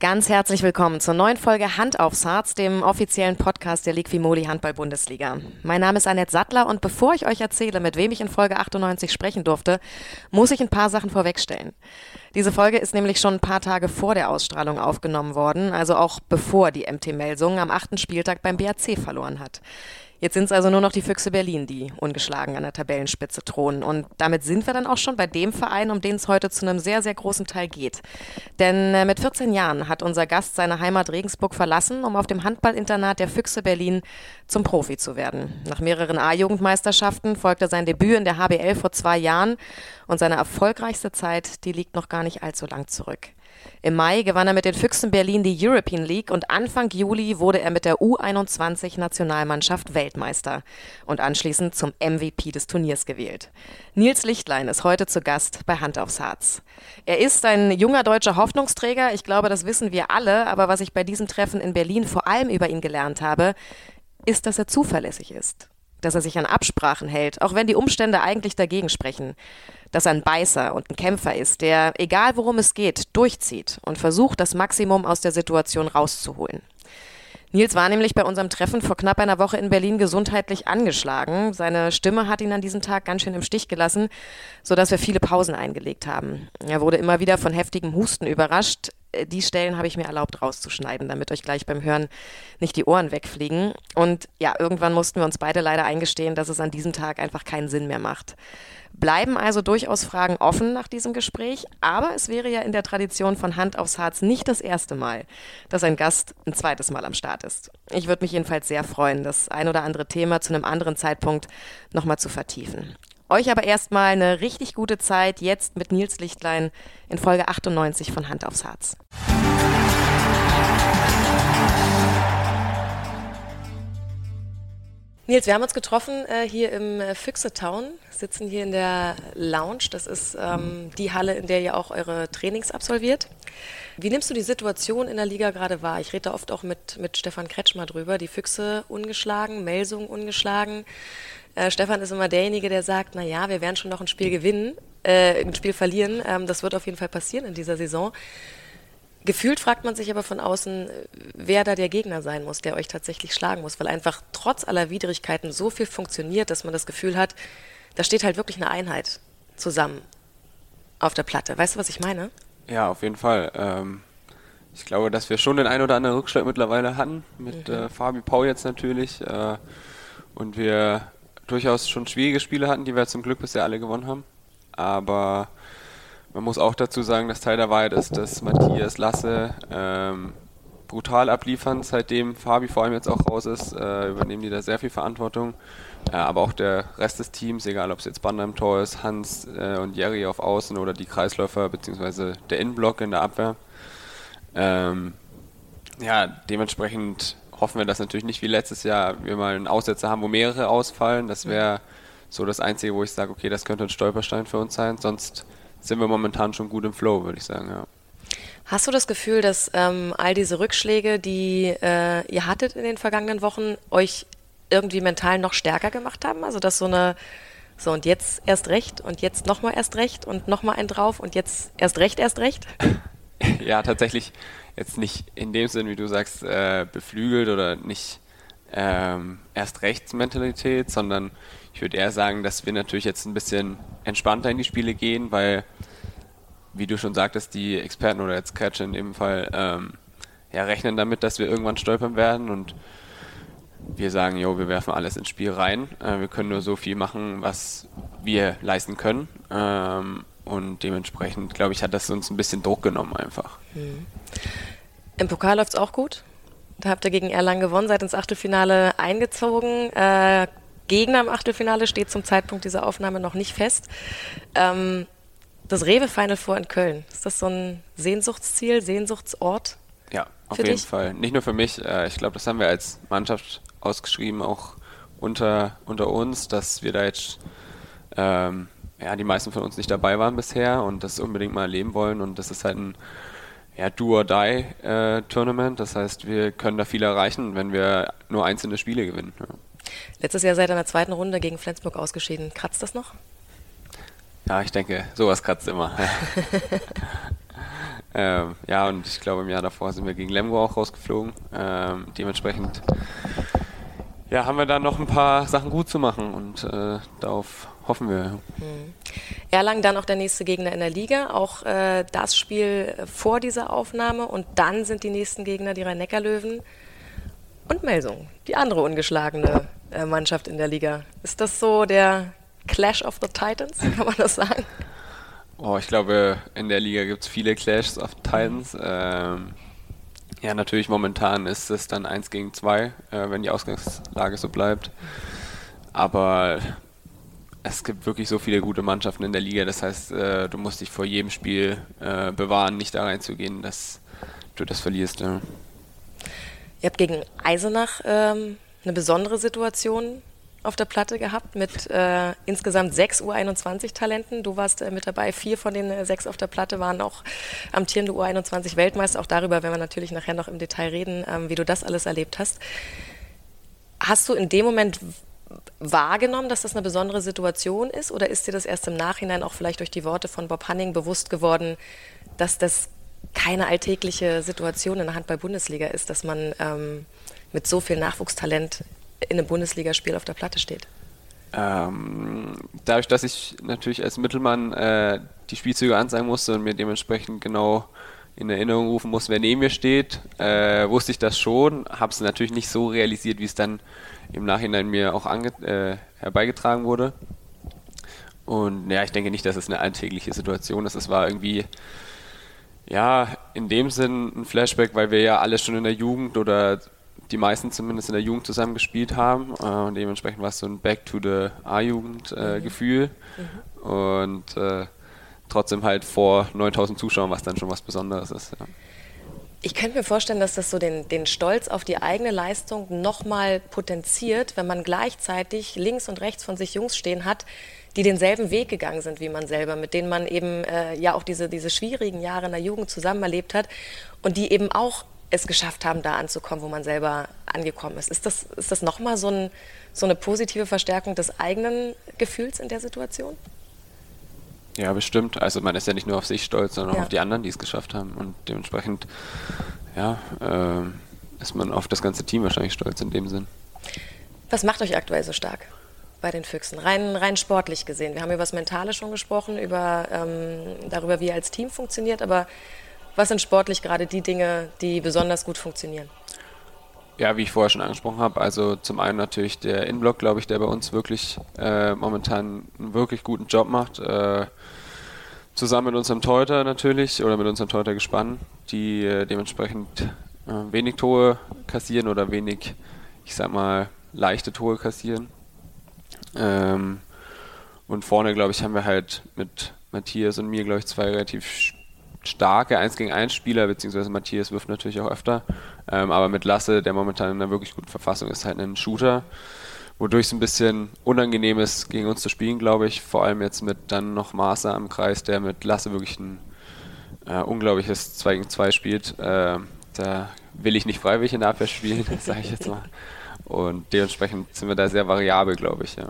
Ganz herzlich willkommen zur neuen Folge Hand aufs Harz, dem offiziellen Podcast der Liquimoli Handball-Bundesliga. Mein Name ist Annette Sattler und bevor ich euch erzähle, mit wem ich in Folge 98 sprechen durfte, muss ich ein paar Sachen vorwegstellen. Diese Folge ist nämlich schon ein paar Tage vor der Ausstrahlung aufgenommen worden, also auch bevor die MT Melsung am achten Spieltag beim BAC verloren hat. Jetzt sind es also nur noch die Füchse Berlin, die ungeschlagen an der Tabellenspitze thronen. Und damit sind wir dann auch schon bei dem Verein, um den es heute zu einem sehr, sehr großen Teil geht. Denn äh, mit 14 Jahren hat unser Gast seine Heimat Regensburg verlassen, um auf dem Handballinternat der Füchse Berlin zum Profi zu werden. Nach mehreren A-Jugendmeisterschaften folgte sein Debüt in der HBL vor zwei Jahren und seine erfolgreichste Zeit, die liegt noch gar nicht allzu lang zurück. Im Mai gewann er mit den Füchsen Berlin die European League und Anfang Juli wurde er mit der U21-Nationalmannschaft Weltmeister und anschließend zum MVP des Turniers gewählt. Nils Lichtlein ist heute zu Gast bei Hand aufs Harz. Er ist ein junger deutscher Hoffnungsträger, ich glaube, das wissen wir alle, aber was ich bei diesem Treffen in Berlin vor allem über ihn gelernt habe, ist, dass er zuverlässig ist dass er sich an Absprachen hält, auch wenn die Umstände eigentlich dagegen sprechen, dass er ein Beißer und ein Kämpfer ist, der, egal worum es geht, durchzieht und versucht, das Maximum aus der Situation rauszuholen. Nils war nämlich bei unserem Treffen vor knapp einer Woche in Berlin gesundheitlich angeschlagen. Seine Stimme hat ihn an diesem Tag ganz schön im Stich gelassen, sodass wir viele Pausen eingelegt haben. Er wurde immer wieder von heftigem Husten überrascht. Äh, die Stellen habe ich mir erlaubt rauszuschneiden, damit euch gleich beim Hören nicht die Ohren wegfliegen. Und ja, irgendwann mussten wir uns beide leider eingestehen, dass es an diesem Tag einfach keinen Sinn mehr macht. Bleiben also durchaus Fragen offen nach diesem Gespräch, aber es wäre ja in der Tradition von Hand aufs Harz nicht das erste Mal, dass ein Gast ein zweites Mal am Start ist. Ich würde mich jedenfalls sehr freuen, das ein oder andere Thema zu einem anderen Zeitpunkt nochmal zu vertiefen. Euch aber erstmal eine richtig gute Zeit jetzt mit Nils Lichtlein in Folge 98 von Hand aufs Harz. Nils, wir haben uns getroffen äh, hier im äh, Füchse Town, sitzen hier in der Lounge. Das ist ähm, die Halle, in der ihr auch eure Trainings absolviert. Wie nimmst du die Situation in der Liga gerade wahr? Ich rede da oft auch mit, mit Stefan Kretschmer drüber. Die Füchse ungeschlagen, Melsung ungeschlagen. Äh, Stefan ist immer derjenige, der sagt, na ja, wir werden schon noch ein Spiel gewinnen, äh, ein Spiel verlieren. Ähm, das wird auf jeden Fall passieren in dieser Saison. Gefühlt fragt man sich aber von außen, wer da der Gegner sein muss, der euch tatsächlich schlagen muss, weil einfach trotz aller Widrigkeiten so viel funktioniert, dass man das Gefühl hat, da steht halt wirklich eine Einheit zusammen auf der Platte. Weißt du, was ich meine? Ja, auf jeden Fall. Ähm, ich glaube, dass wir schon den ein oder anderen Rückschlag mittlerweile hatten, mit mhm. äh, Fabi Pau jetzt natürlich. Äh, und wir durchaus schon schwierige Spiele hatten, die wir zum Glück bisher alle gewonnen haben. Aber man muss auch dazu sagen, dass Teil der Wahrheit ist, dass Matthias Lasse ähm, brutal abliefern, seitdem Fabi vor allem jetzt auch raus ist, äh, übernehmen die da sehr viel Verantwortung. Äh, aber auch der Rest des Teams, egal ob es jetzt Banda im Tor ist, Hans äh, und Jerry auf Außen oder die Kreisläufer beziehungsweise der Innenblock in der Abwehr. Ähm, ja, dementsprechend hoffen wir, dass natürlich nicht wie letztes Jahr wir mal einen Aussetzer haben, wo mehrere ausfallen. Das wäre so das Einzige, wo ich sage, okay, das könnte ein Stolperstein für uns sein. Sonst sind wir momentan schon gut im Flow, würde ich sagen, ja. Hast du das Gefühl, dass ähm, all diese Rückschläge, die äh, ihr hattet in den vergangenen Wochen, euch irgendwie mental noch stärker gemacht haben? Also dass so eine so und jetzt erst recht und jetzt nochmal erst recht und nochmal ein drauf und jetzt erst recht erst recht? ja, tatsächlich jetzt nicht in dem Sinn, wie du sagst, äh, beflügelt oder nicht ähm, erst rechts Mentalität, sondern ich würde eher sagen, dass wir natürlich jetzt ein bisschen entspannter in die Spiele gehen, weil, wie du schon sagtest, die Experten oder jetzt Catch in dem Fall ähm, ja, rechnen damit, dass wir irgendwann stolpern werden und wir sagen, jo, wir werfen alles ins Spiel rein. Äh, wir können nur so viel machen, was wir leisten können. Ähm, und dementsprechend, glaube ich, hat das uns ein bisschen Druck genommen einfach. Mhm. Im Pokal läuft es auch gut. Da habt ihr gegen Erlangen gewonnen, seid ins Achtelfinale eingezogen. Äh, Gegner im Achtelfinale steht zum Zeitpunkt dieser Aufnahme noch nicht fest. Ähm, das Rewe Final Four in Köln, ist das so ein Sehnsuchtsziel, Sehnsuchtsort? Ja, auf jeden dich? Fall. Nicht nur für mich. Äh, ich glaube, das haben wir als Mannschaft ausgeschrieben, auch unter, unter uns, dass wir da jetzt ähm, ja, die meisten von uns nicht dabei waren bisher und das unbedingt mal erleben wollen. Und das ist halt ein ja, Do-or-Die-Tournament. Äh, das heißt, wir können da viel erreichen, wenn wir nur einzelne Spiele gewinnen. Ja. Letztes Jahr seid ihr in der zweiten Runde gegen Flensburg ausgeschieden. Kratzt das noch? Ja, ich denke, sowas kratzt immer. Ähm, ja, und ich glaube, im Jahr davor sind wir gegen Lemgo auch rausgeflogen. Ähm, dementsprechend ja, haben wir da noch ein paar Sachen gut zu machen und äh, darauf hoffen wir. Mhm. Erlangen dann auch der nächste Gegner in der Liga, auch äh, das Spiel vor dieser Aufnahme und dann sind die nächsten Gegner die Rhein-Neckar-Löwen und Melsung, die andere ungeschlagene äh, Mannschaft in der Liga. Ist das so der Clash of the Titans, kann man das sagen? Oh, ich glaube, in der Liga gibt es viele Clashs of Titans. Ähm, ja, natürlich momentan ist es dann 1 gegen 2, äh, wenn die Ausgangslage so bleibt. Aber es gibt wirklich so viele gute Mannschaften in der Liga. Das heißt, äh, du musst dich vor jedem Spiel äh, bewahren, nicht da reinzugehen, dass du das verlierst. Ja. Ihr habt gegen Eisenach ähm, eine besondere Situation auf der Platte gehabt mit äh, insgesamt sechs U21-Talenten. Du warst äh, mit dabei, vier von den äh, sechs auf der Platte waren auch amtierende U21-Weltmeister. Auch darüber werden wir natürlich nachher noch im Detail reden, ähm, wie du das alles erlebt hast. Hast du in dem Moment wahrgenommen, dass das eine besondere Situation ist oder ist dir das erst im Nachhinein auch vielleicht durch die Worte von Bob Hanning bewusst geworden, dass das keine alltägliche Situation in der Handball-Bundesliga ist, dass man ähm, mit so viel Nachwuchstalent in einem Bundesligaspiel auf der Platte steht? Ähm, dadurch, dass ich natürlich als Mittelmann äh, die Spielzüge ansagen musste und mir dementsprechend genau in Erinnerung rufen muss, wer neben mir steht, äh, wusste ich das schon, habe es natürlich nicht so realisiert, wie es dann im Nachhinein mir auch äh, herbeigetragen wurde. Und ja, ich denke nicht, dass es eine alltägliche Situation ist. Es war irgendwie, ja, in dem Sinn ein Flashback, weil wir ja alle schon in der Jugend oder die meisten zumindest in der Jugend zusammen gespielt haben. Äh, und dementsprechend war es so ein Back to the A-Jugend-Gefühl. Äh, mhm. Und äh, trotzdem halt vor 9000 Zuschauern, was dann schon was Besonderes ist. Ja. Ich könnte mir vorstellen, dass das so den, den Stolz auf die eigene Leistung nochmal potenziert, wenn man gleichzeitig links und rechts von sich Jungs stehen hat, die denselben Weg gegangen sind wie man selber, mit denen man eben äh, ja auch diese, diese schwierigen Jahre in der Jugend zusammen erlebt hat und die eben auch es geschafft haben, da anzukommen, wo man selber angekommen ist. Ist das, ist das nochmal so, ein, so eine positive Verstärkung des eigenen Gefühls in der Situation? Ja, bestimmt. Also man ist ja nicht nur auf sich stolz, sondern ja. auch auf die anderen, die es geschafft haben. Und dementsprechend, ja, äh, ist man auf das ganze Team wahrscheinlich stolz in dem Sinn. Was macht euch aktuell so stark bei den Füchsen? Rein, rein sportlich gesehen. Wir haben über das Mentale schon gesprochen, über, ähm, darüber, wie ihr als Team funktioniert, aber was sind sportlich gerade die Dinge, die besonders gut funktionieren? Ja, wie ich vorher schon angesprochen habe, also zum einen natürlich der Inblock, glaube ich, der bei uns wirklich äh, momentan einen wirklich guten Job macht. Äh, zusammen mit unserem Teuter natürlich oder mit unserem Teuter gespannt, die äh, dementsprechend äh, wenig Tore kassieren oder wenig, ich sag mal, leichte Tore kassieren. Ähm, und vorne, glaube ich, haben wir halt mit Matthias und mir, glaube ich, zwei relativ starke 1 gegen 1 Spieler, beziehungsweise Matthias wirft natürlich auch öfter. Ähm, aber mit Lasse, der momentan in einer wirklich guten Verfassung ist, halt ein Shooter, wodurch es ein bisschen unangenehm ist, gegen uns zu spielen, glaube ich. Vor allem jetzt mit dann noch Maße am Kreis, der mit Lasse wirklich ein äh, unglaubliches 2 gegen 2 spielt. Äh, da will ich nicht freiwillig in der Abwehr spielen, sage ich jetzt mal. Und dementsprechend sind wir da sehr variabel, glaube ich. Ja.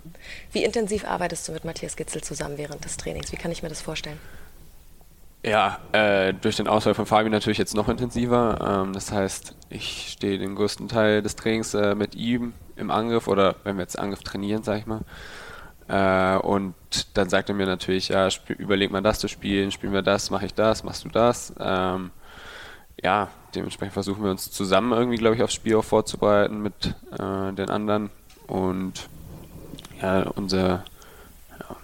Wie intensiv arbeitest du mit Matthias Gitzel zusammen während des Trainings? Wie kann ich mir das vorstellen? Ja, äh, durch den Ausfall von Fabi natürlich jetzt noch intensiver. Ähm, das heißt, ich stehe den größten Teil des Trainings äh, mit ihm im Angriff oder wenn wir jetzt Angriff trainieren, sag ich mal. Äh, und dann sagt er mir natürlich, ja, überleg mal das zu spielen, spielen wir das, mache ich das, machst du das. Ähm, ja, dementsprechend versuchen wir uns zusammen irgendwie, glaube ich, aufs Spiel auch vorzubereiten mit äh, den anderen. Und ja, unser, ja,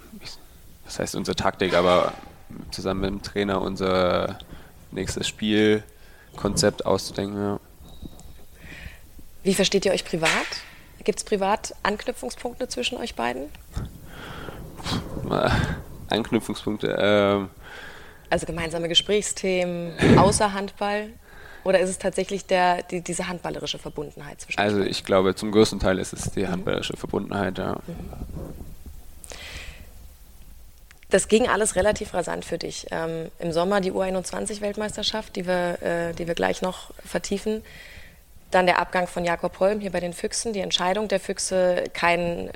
das heißt unsere Taktik, aber zusammen mit dem Trainer unser nächstes Spielkonzept auszudenken. Ja. Wie versteht ihr euch privat? Gibt es privat Anknüpfungspunkte zwischen euch beiden? Anknüpfungspunkte. Ähm, also gemeinsame Gesprächsthemen außer Handball? Oder ist es tatsächlich der, die, diese handballerische Verbundenheit zwischen Also ich glaube, zum größten Teil ist es die mhm. handballerische Verbundenheit, ja. Mhm. Das ging alles relativ rasant für dich. Ähm, Im Sommer die U21-Weltmeisterschaft, die wir, äh, die wir gleich noch vertiefen. Dann der Abgang von Jakob Holm hier bei den Füchsen, die Entscheidung der Füchse, keinen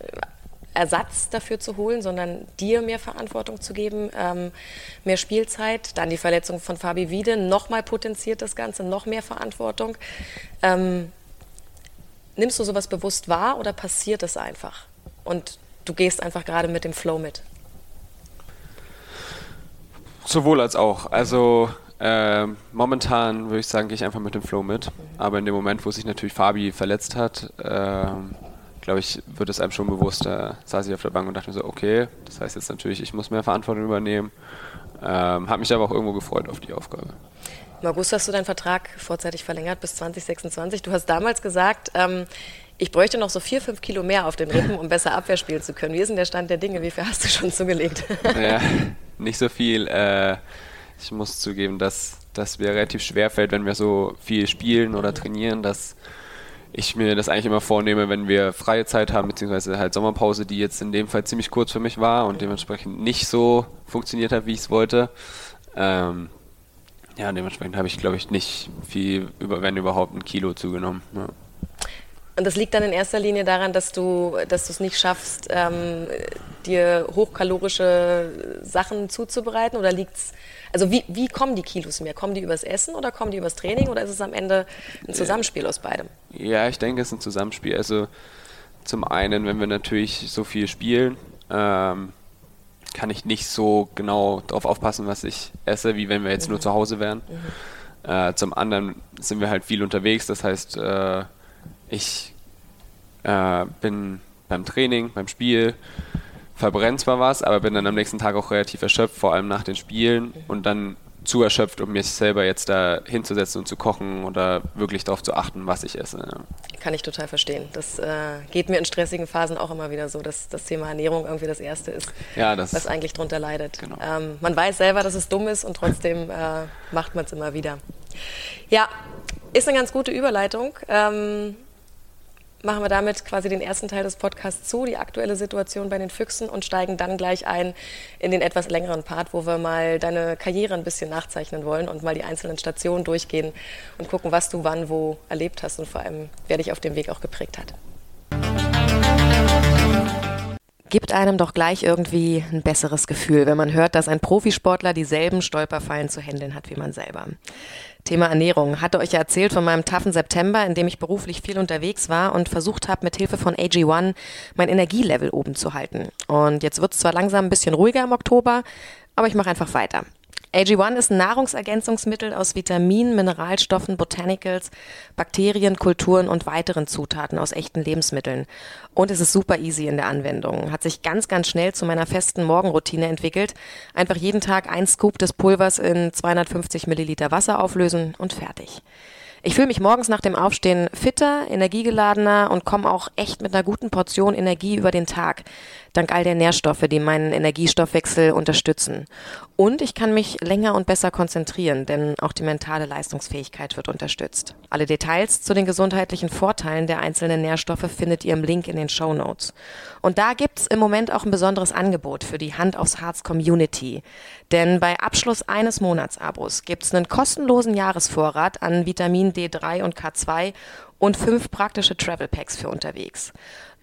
Ersatz dafür zu holen, sondern dir mehr Verantwortung zu geben, ähm, mehr Spielzeit. Dann die Verletzung von Fabi Wiede, nochmal potenziert das Ganze, noch mehr Verantwortung. Ähm, nimmst du sowas bewusst wahr oder passiert es einfach? Und du gehst einfach gerade mit dem Flow mit? Sowohl als auch. Also äh, momentan würde ich sagen, gehe ich einfach mit dem Flow mit. Aber in dem Moment, wo sich natürlich Fabi verletzt hat, äh, glaube ich, wird es einem schon bewusst. Da saß ich auf der Bank und dachte mir so, okay, das heißt jetzt natürlich, ich muss mehr Verantwortung übernehmen. Ähm, hat mich aber auch irgendwo gefreut auf die Aufgabe. Im August hast du deinen Vertrag vorzeitig verlängert bis 2026. Du hast damals gesagt, ähm, ich bräuchte noch so vier, fünf Kilo mehr auf den Rippen, um besser Abwehr spielen zu können. Wie ist denn der Stand der Dinge? Wie viel hast du schon zugelegt? ja, nicht so viel. Äh, ich muss zugeben, dass das mir relativ schwer fällt, wenn wir so viel spielen oder trainieren, dass ich mir das eigentlich immer vornehme, wenn wir freie Zeit haben, beziehungsweise halt Sommerpause, die jetzt in dem Fall ziemlich kurz für mich war und dementsprechend nicht so funktioniert hat, wie ich es wollte. Ähm, ja, dementsprechend habe ich, glaube ich, nicht viel, über, wenn überhaupt, ein Kilo zugenommen. Ja. Und das liegt dann in erster Linie daran, dass du es nicht schaffst, ähm, dir hochkalorische Sachen zuzubereiten? Oder liegt es also wie, wie kommen die Kilos mehr? Kommen die übers Essen oder kommen die übers Training oder ist es am Ende ein Zusammenspiel aus beidem? Ja, ich denke, es ist ein Zusammenspiel. Also zum einen, wenn wir natürlich so viel spielen, ähm, kann ich nicht so genau darauf aufpassen, was ich esse, wie wenn wir jetzt mhm. nur zu Hause wären. Mhm. Äh, zum anderen sind wir halt viel unterwegs, das heißt, äh, ich äh, bin beim Training, beim Spiel, verbrenne zwar was, aber bin dann am nächsten Tag auch relativ erschöpft, vor allem nach den Spielen und dann zu erschöpft, um mich selber jetzt da hinzusetzen und zu kochen oder wirklich darauf zu achten, was ich esse. Ja. Kann ich total verstehen. Das äh, geht mir in stressigen Phasen auch immer wieder so, dass das Thema Ernährung irgendwie das Erste ist, ja, das was eigentlich darunter leidet. Genau. Ähm, man weiß selber, dass es dumm ist und trotzdem äh, macht man es immer wieder. Ja, ist eine ganz gute Überleitung. Ähm, machen wir damit quasi den ersten Teil des Podcasts zu, die aktuelle Situation bei den Füchsen und steigen dann gleich ein in den etwas längeren Part, wo wir mal deine Karriere ein bisschen nachzeichnen wollen und mal die einzelnen Stationen durchgehen und gucken, was du wann wo erlebt hast und vor allem, wer dich auf dem Weg auch geprägt hat. Gibt einem doch gleich irgendwie ein besseres Gefühl, wenn man hört, dass ein Profisportler dieselben Stolperfallen zu handeln hat wie man selber. Thema Ernährung. Hatte euch ja erzählt von meinem taffen September, in dem ich beruflich viel unterwegs war und versucht habe, mit Hilfe von AG1 mein Energielevel oben zu halten. Und jetzt wird es zwar langsam ein bisschen ruhiger im Oktober, aber ich mache einfach weiter. AG1 ist ein Nahrungsergänzungsmittel aus Vitaminen, Mineralstoffen, Botanicals, Bakterien, Kulturen und weiteren Zutaten aus echten Lebensmitteln. Und es ist super easy in der Anwendung. Hat sich ganz, ganz schnell zu meiner festen Morgenroutine entwickelt. Einfach jeden Tag ein Scoop des Pulvers in 250 Milliliter Wasser auflösen und fertig. Ich fühle mich morgens nach dem Aufstehen fitter, energiegeladener und komme auch echt mit einer guten Portion Energie über den Tag, dank all der Nährstoffe, die meinen Energiestoffwechsel unterstützen. Und ich kann mich länger und besser konzentrieren, denn auch die mentale Leistungsfähigkeit wird unterstützt. Alle Details zu den gesundheitlichen Vorteilen der einzelnen Nährstoffe findet ihr im Link in den Show Notes. Und da gibt's im Moment auch ein besonderes Angebot für die Hand aufs Harz Community. Denn bei Abschluss eines Monatsabos gibt's einen kostenlosen Jahresvorrat an Vitamin D3 und K2 und fünf praktische Travel Packs für unterwegs.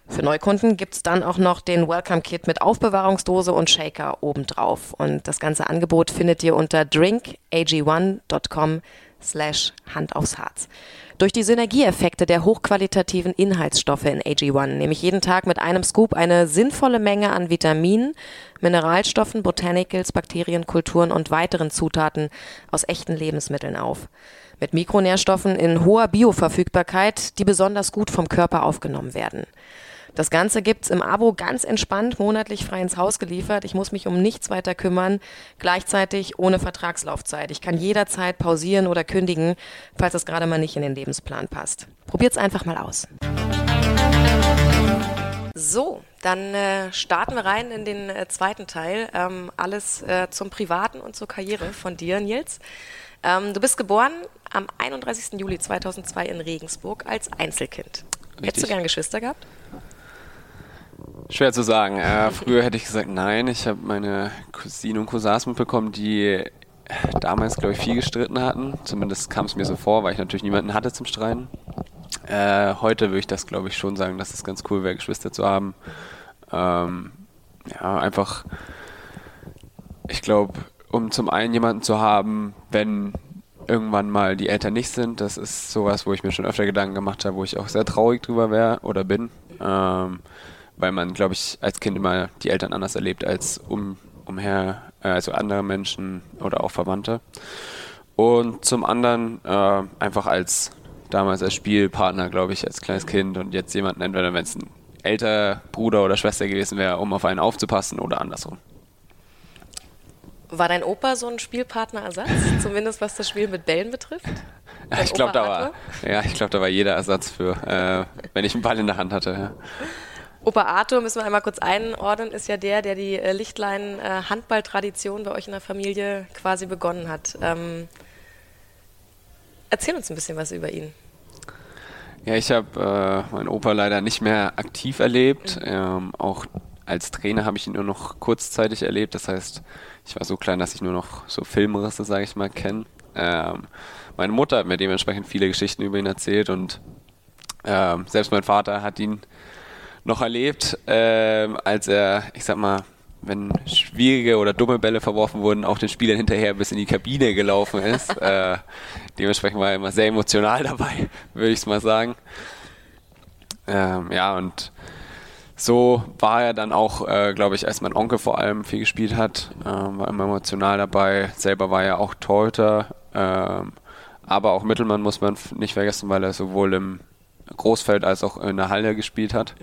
Für Neukunden gibt's dann auch noch den Welcome Kit mit Aufbewahrungsdose und Shaker obendrauf. Und das ganze Angebot findet ihr unter drinkag1.com slash Hand aufs Harz. Durch die Synergieeffekte der hochqualitativen Inhaltsstoffe in AG1 nehme ich jeden Tag mit einem Scoop eine sinnvolle Menge an Vitaminen, Mineralstoffen, Botanicals, Bakterien, Kulturen und weiteren Zutaten aus echten Lebensmitteln auf. Mit Mikronährstoffen in hoher Bioverfügbarkeit, die besonders gut vom Körper aufgenommen werden. Das Ganze gibt's im Abo ganz entspannt monatlich frei ins Haus geliefert. Ich muss mich um nichts weiter kümmern, gleichzeitig ohne Vertragslaufzeit. Ich kann jederzeit pausieren oder kündigen, falls es gerade mal nicht in den Lebensplan passt. Probiert's einfach mal aus. So, dann äh, starten wir rein in den äh, zweiten Teil. Ähm, alles äh, zum Privaten und zur Karriere von dir, Nils. Ähm, du bist geboren am 31. Juli 2002 in Regensburg als Einzelkind. Richtig. Hättest du gern Geschwister gehabt? Schwer zu sagen. Äh, früher hätte ich gesagt, nein. Ich habe meine Cousine und Cousins mitbekommen, die damals, glaube ich, viel gestritten hatten. Zumindest kam es mir so vor, weil ich natürlich niemanden hatte zum Streiten. Äh, heute würde ich das, glaube ich, schon sagen, dass es ganz cool wäre, Geschwister zu haben. Ähm, ja, einfach, ich glaube, um zum einen jemanden zu haben, wenn irgendwann mal die Eltern nicht sind, das ist sowas, wo ich mir schon öfter Gedanken gemacht habe, wo ich auch sehr traurig drüber wäre oder bin. Ähm, weil man, glaube ich, als Kind immer die Eltern anders erlebt als um, umher, äh, also andere Menschen oder auch Verwandte. Und zum anderen äh, einfach als damals als Spielpartner, glaube ich, als kleines Kind und jetzt jemanden, entweder wenn es ein älterer Bruder oder Schwester gewesen wäre, um auf einen aufzupassen oder andersrum. War dein Opa so ein Spielpartnerersatz, zumindest was das Spiel mit Bällen betrifft? Ja, ich glaube, da war, ja, ich glaube, da war jeder Ersatz für, äh, wenn ich einen Ball in der Hand hatte. Ja. Opa Arthur, müssen wir einmal kurz einordnen, ist ja der, der die äh, Lichtlein-Handball-Tradition bei euch in der Familie quasi begonnen hat. Ähm, erzähl uns ein bisschen was über ihn. Ja, ich habe äh, meinen Opa leider nicht mehr aktiv erlebt. Mhm. Ähm, auch als Trainer habe ich ihn nur noch kurzzeitig erlebt. Das heißt, ich war so klein, dass ich nur noch so Filmrisse, sage ich mal, kenne. Ähm, meine Mutter hat mir dementsprechend viele Geschichten über ihn erzählt und ähm, selbst mein Vater hat ihn noch erlebt, ähm, als er, ich sag mal, wenn schwierige oder dumme Bälle verworfen wurden, auch den Spielern hinterher bis in die Kabine gelaufen ist. äh, dementsprechend war er immer sehr emotional dabei, würde ich es mal sagen. Ähm, ja, und so war er dann auch, äh, glaube ich, als mein Onkel vor allem viel gespielt hat, äh, war immer emotional dabei. Selber war er auch Torhüter, äh, aber auch Mittelmann muss man nicht vergessen, weil er sowohl im Großfeld als auch in der Halle gespielt hat.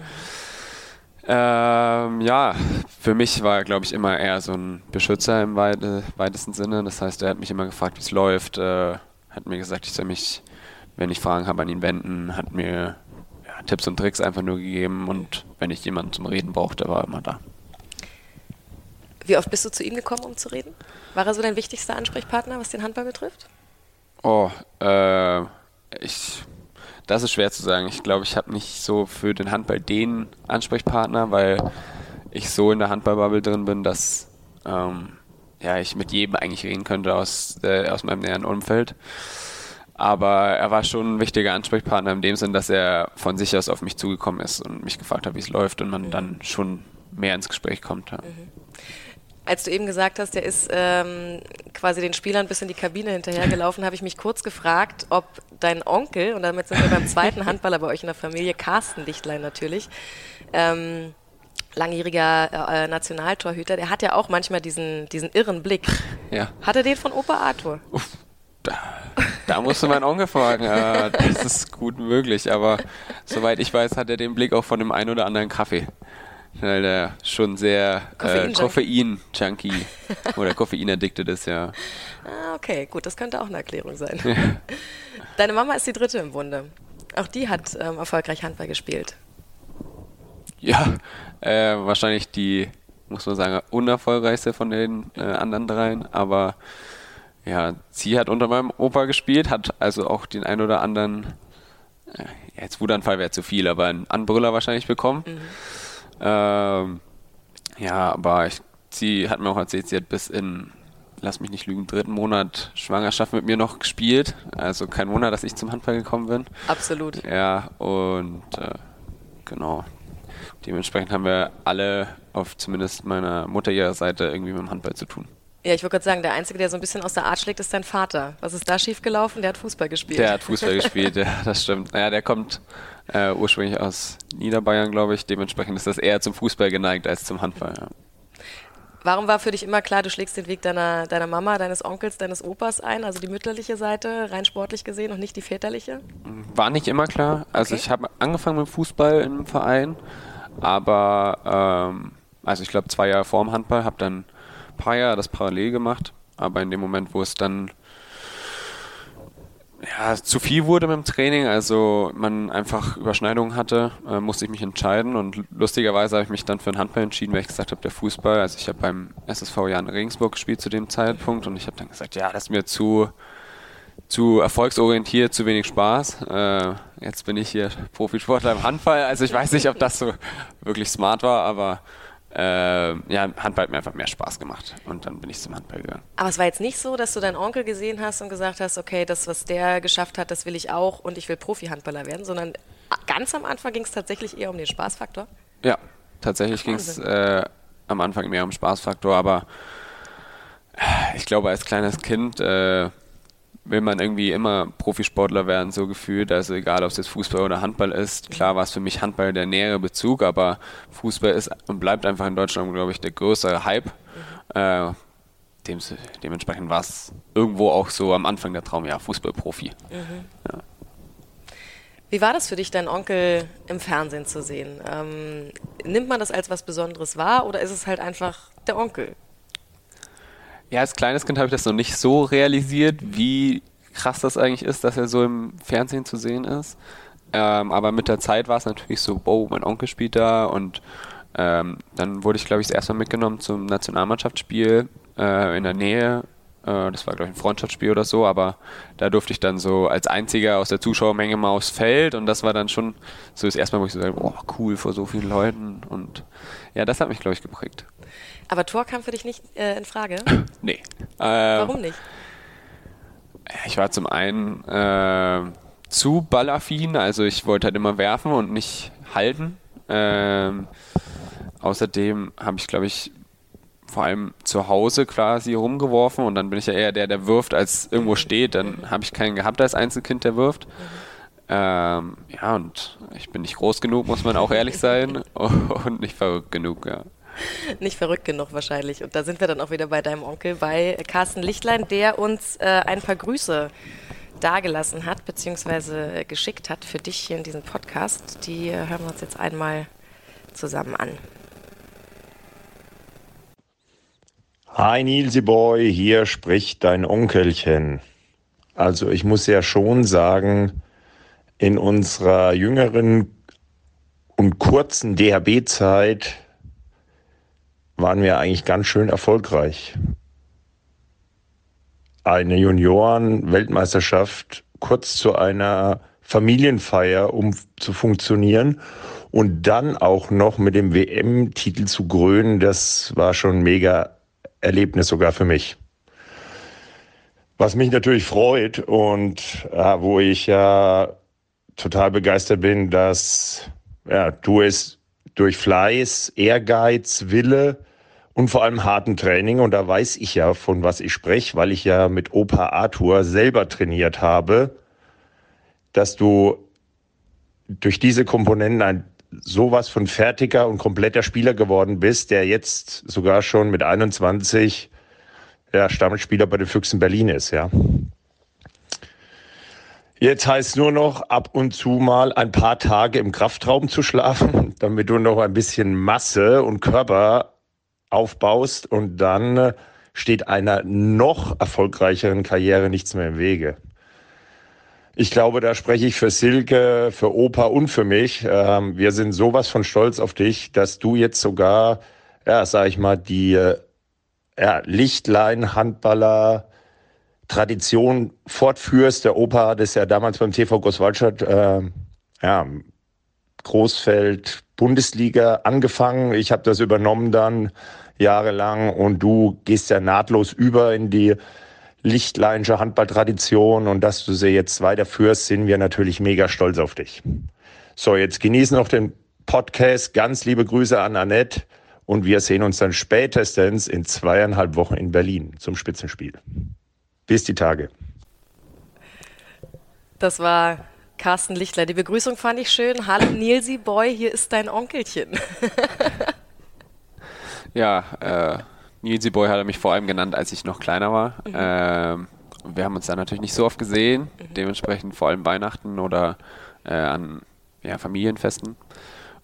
Ähm, ja, für mich war er, glaube ich, immer eher so ein Beschützer im weite, weitesten Sinne. Das heißt, er hat mich immer gefragt, wie es läuft, äh, hat mir gesagt, ich soll mich, wenn ich Fragen habe, an ihn wenden, hat mir Tipps und Tricks einfach nur gegeben und wenn ich jemanden zum Reden brauchte, war er immer da. Wie oft bist du zu ihm gekommen, um zu reden? War er so dein wichtigster Ansprechpartner, was den Handball betrifft? Oh, äh, ich das ist schwer zu sagen. Ich glaube, ich habe nicht so für den Handball den Ansprechpartner, weil ich so in der Handballbubble drin bin, dass ähm, ja, ich mit jedem eigentlich reden könnte aus, äh, aus meinem näheren Umfeld. Aber er war schon ein wichtiger Ansprechpartner in dem Sinn, dass er von sich aus auf mich zugekommen ist und mich gefragt hat, wie es läuft und man mhm. dann schon mehr ins Gespräch kommt. Ja. Mhm. Als du eben gesagt hast, der ist ähm, quasi den Spielern bis in die Kabine hinterhergelaufen, habe ich mich kurz gefragt, ob dein Onkel, und damit sind wir beim zweiten Handballer bei euch in der Familie, Carsten Lichtlein natürlich, ähm, langjähriger äh, Nationaltorhüter, der hat ja auch manchmal diesen, diesen irren Blick. Ja. Hat er den von Opa Arthur? Uff, da, da musst du meinen Onkel fragen. Äh, das ist gut möglich, aber soweit ich weiß, hat er den Blick auch von dem einen oder anderen Kaffee weil der schon sehr äh, Koffein-Junkie oder Koffein-addicted ist, ja. Ah, okay, gut, das könnte auch eine Erklärung sein. Deine Mama ist die dritte im Bunde. Auch die hat ähm, erfolgreich Handball gespielt. Ja, äh, wahrscheinlich die, muss man sagen, unerfolgreichste von den äh, anderen dreien, aber ja, sie hat unter meinem Opa gespielt, hat also auch den ein oder anderen, äh, jetzt Wutanfall wäre zu viel, aber einen Anbrüller wahrscheinlich bekommen. Mhm. Ähm, ja, aber ich, sie hat mir auch erzählt, sie hat bis in, lass mich nicht lügen, dritten Monat Schwangerschaft mit mir noch gespielt. Also kein Wunder, dass ich zum Handball gekommen bin. Absolut. Ja, und äh, genau. Dementsprechend haben wir alle auf zumindest meiner Mutter ihrer Seite irgendwie mit dem Handball zu tun. Ja, ich wollte gerade sagen, der Einzige, der so ein bisschen aus der Art schlägt, ist dein Vater. Was ist da schiefgelaufen? Der hat Fußball gespielt. Der hat Fußball gespielt, ja, das stimmt. Naja, der kommt äh, ursprünglich aus Niederbayern, glaube ich. Dementsprechend ist das eher zum Fußball geneigt als zum Handball. Ja. Warum war für dich immer klar, du schlägst den Weg deiner, deiner Mama, deines Onkels, deines Opas ein, also die mütterliche Seite, rein sportlich gesehen und nicht die väterliche? War nicht immer klar. Also okay. ich habe angefangen mit Fußball im Verein, aber ähm, also ich glaube zwei Jahre vor dem Handball, habe dann paar Jahre das parallel gemacht, aber in dem Moment, wo es dann ja, zu viel wurde mit dem Training, also man einfach Überschneidungen hatte, äh, musste ich mich entscheiden und lustigerweise habe ich mich dann für den Handball entschieden, weil ich gesagt habe, der Fußball, also ich habe beim SSV Jan Regensburg gespielt zu dem Zeitpunkt und ich habe dann gesagt, ja, das ist mir zu, zu erfolgsorientiert, zu wenig Spaß. Äh, jetzt bin ich hier Profisportler im Handball, also ich weiß nicht, ob das so wirklich smart war, aber äh, ja, Handball hat mir einfach mehr Spaß gemacht und dann bin ich zum Handball gegangen. Aber es war jetzt nicht so, dass du deinen Onkel gesehen hast und gesagt hast, okay, das, was der geschafft hat, das will ich auch und ich will Profi-Handballer werden, sondern ganz am Anfang ging es tatsächlich eher um den Spaßfaktor? Ja, Tatsächlich ging es äh, am Anfang mehr um Spaßfaktor, aber ich glaube, als kleines Kind äh, will man irgendwie immer Profisportler werden, so gefühlt. Also egal, ob es jetzt Fußball oder Handball ist. Klar war es für mich Handball der nähere Bezug, aber Fußball ist und bleibt einfach in Deutschland, glaube ich, der größere Hype. Äh, dem, dementsprechend war es irgendwo auch so am Anfang der Traum, ja, Fußballprofi. Mhm. Ja. Wie war das für dich, deinen Onkel im Fernsehen zu sehen? Ähm, nimmt man das als was Besonderes wahr oder ist es halt einfach der Onkel? Ja, als kleines Kind habe ich das noch nicht so realisiert, wie krass das eigentlich ist, dass er so im Fernsehen zu sehen ist. Ähm, aber mit der Zeit war es natürlich so, wow, mein Onkel spielt da und ähm, dann wurde ich, glaube ich, das erste Mal mitgenommen zum Nationalmannschaftsspiel äh, in der Nähe. Äh, das war, glaube ich, ein Freundschaftsspiel oder so, aber da durfte ich dann so als einziger aus der Zuschauermenge mal aufs Feld und das war dann schon so das erste Mal, wo ich so sage, boah, cool vor so vielen Leuten und ja, das hat mich, glaube ich, geprägt. Aber Tor kam für dich nicht äh, in Frage? nee. Ähm, Warum nicht? Ich war zum einen äh, zu ballaffin, also ich wollte halt immer werfen und nicht halten. Ähm, außerdem habe ich, glaube ich, vor allem zu Hause quasi rumgeworfen und dann bin ich ja eher der, der wirft, als irgendwo steht. Dann habe ich keinen gehabt als Einzelkind, der wirft. Ähm, ja, und ich bin nicht groß genug, muss man auch ehrlich sein. und nicht verrückt genug, ja. Nicht verrückt genug wahrscheinlich. Und da sind wir dann auch wieder bei deinem Onkel, bei Carsten Lichtlein, der uns äh, ein paar Grüße dagelassen hat, beziehungsweise geschickt hat für dich hier in diesem Podcast. Die äh, hören wir uns jetzt einmal zusammen an. Hi Nilsi Boy, hier spricht dein Onkelchen. Also ich muss ja schon sagen, in unserer jüngeren und kurzen DHB-Zeit waren wir eigentlich ganz schön erfolgreich. Eine Junioren-Weltmeisterschaft kurz zu einer Familienfeier, um zu funktionieren und dann auch noch mit dem WM-Titel zu krönen, das war schon mega Erlebnis sogar für mich. Was mich natürlich freut und äh, wo ich ja total begeistert bin, dass ja, du es durch Fleiß, Ehrgeiz, Wille und vor allem harten Training, und da weiß ich ja, von was ich spreche, weil ich ja mit Opa Arthur selber trainiert habe, dass du durch diese Komponenten ein sowas von fertiger und kompletter Spieler geworden bist, der jetzt sogar schon mit 21 ja, Stammspieler bei den Füchsen Berlin ist, ja. Jetzt heißt nur noch ab und zu mal ein paar Tage im Kraftraum zu schlafen, damit du noch ein bisschen Masse und Körper aufbaust und dann steht einer noch erfolgreicheren Karriere nichts mehr im Wege. Ich glaube, da spreche ich für Silke, für Opa und für mich. Ähm, wir sind sowas von stolz auf dich, dass du jetzt sogar, ja, sag ich mal, die äh, ja, Lichtlein-Handballer Tradition fortführst. Der Opa hat es ja damals beim TV Großwaldstadt, äh, ja, Großfeld, Bundesliga angefangen. Ich habe das übernommen dann jahrelang und du gehst ja nahtlos über in die lichtleinische Handballtradition und dass du sie jetzt weiterführst, sind wir natürlich mega stolz auf dich. So, jetzt genießen noch den Podcast. Ganz liebe Grüße an Annette und wir sehen uns dann spätestens in zweieinhalb Wochen in Berlin zum Spitzenspiel. Bis die Tage. Das war Carsten Lichtler. Die Begrüßung fand ich schön. Hallo Nilsi Boy, hier ist dein Onkelchen. ja, äh, Nilsi Boy hat er mich vor allem genannt, als ich noch kleiner war. Mhm. Ähm, wir haben uns da natürlich nicht so oft gesehen, mhm. dementsprechend vor allem Weihnachten oder äh, an ja, Familienfesten.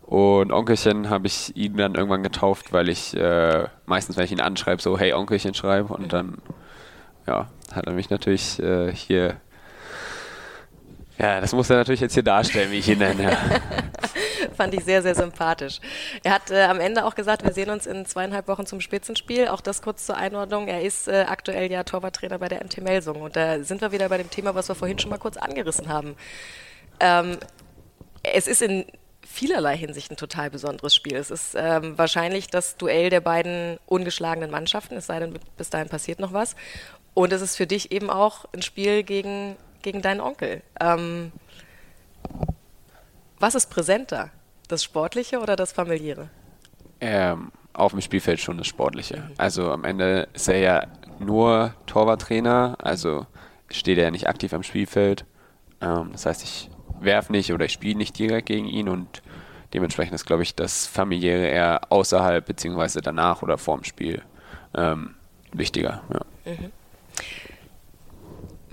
Und Onkelchen habe ich ihn dann irgendwann getauft, weil ich äh, meistens, wenn ich ihn anschreibe, so hey Onkelchen schreibe und mhm. dann ja, hat er mich natürlich äh, hier ja, das muss er natürlich jetzt hier darstellen, wie ich ihn nenne. Fand ich sehr, sehr sympathisch. Er hat äh, am Ende auch gesagt, wir sehen uns in zweieinhalb Wochen zum Spitzenspiel. Auch das kurz zur Einordnung. Er ist äh, aktuell ja Torwarttrainer bei der MT Melsung. Und da sind wir wieder bei dem Thema, was wir vorhin schon mal kurz angerissen haben. Ähm, es ist in vielerlei Hinsicht ein total besonderes Spiel. Es ist ähm, wahrscheinlich das Duell der beiden ungeschlagenen Mannschaften, es sei denn, bis dahin passiert noch was. Und es ist für dich eben auch ein Spiel gegen gegen deinen Onkel. Ähm, was ist präsenter? Das Sportliche oder das Familiäre? Ähm, auf dem Spielfeld schon das Sportliche. Also am Ende ist er ja nur Torwarttrainer, also steht er ja nicht aktiv am Spielfeld. Ähm, das heißt, ich werfe nicht oder ich spiele nicht direkt gegen ihn und dementsprechend ist, glaube ich, das familiäre eher außerhalb beziehungsweise danach oder vorm Spiel ähm, wichtiger. Ja. Mhm.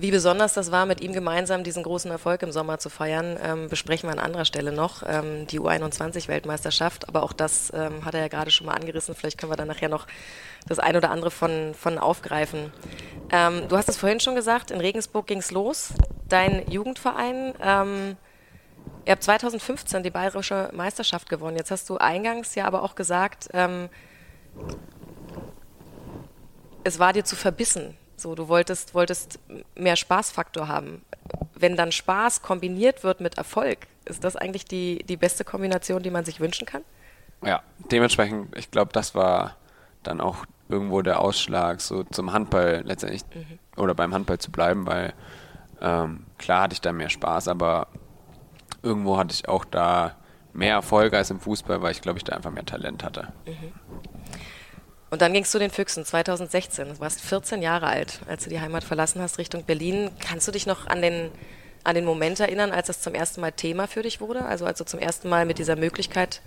Wie besonders das war, mit ihm gemeinsam diesen großen Erfolg im Sommer zu feiern, ähm, besprechen wir an anderer Stelle noch. Ähm, die U21-Weltmeisterschaft, aber auch das ähm, hat er ja gerade schon mal angerissen. Vielleicht können wir dann nachher noch das ein oder andere von, von aufgreifen. Ähm, du hast es vorhin schon gesagt, in Regensburg ging es los. Dein Jugendverein, ähm, ihr habt 2015 die bayerische Meisterschaft gewonnen. Jetzt hast du eingangs ja aber auch gesagt, ähm, es war dir zu verbissen so, du wolltest, wolltest mehr Spaßfaktor haben. Wenn dann Spaß kombiniert wird mit Erfolg, ist das eigentlich die, die beste Kombination, die man sich wünschen kann? Ja, dementsprechend, ich glaube, das war dann auch irgendwo der Ausschlag, so zum Handball letztendlich mhm. oder beim Handball zu bleiben, weil ähm, klar hatte ich da mehr Spaß, aber irgendwo hatte ich auch da mehr Erfolg als im Fußball, weil ich glaube ich da einfach mehr Talent hatte. Mhm. Und dann gingst du den Füchsen 2016. Du warst 14 Jahre alt, als du die Heimat verlassen hast Richtung Berlin. Kannst du dich noch an den, an den Moment erinnern, als das zum ersten Mal Thema für dich wurde? Also als du zum ersten Mal mit dieser Möglichkeit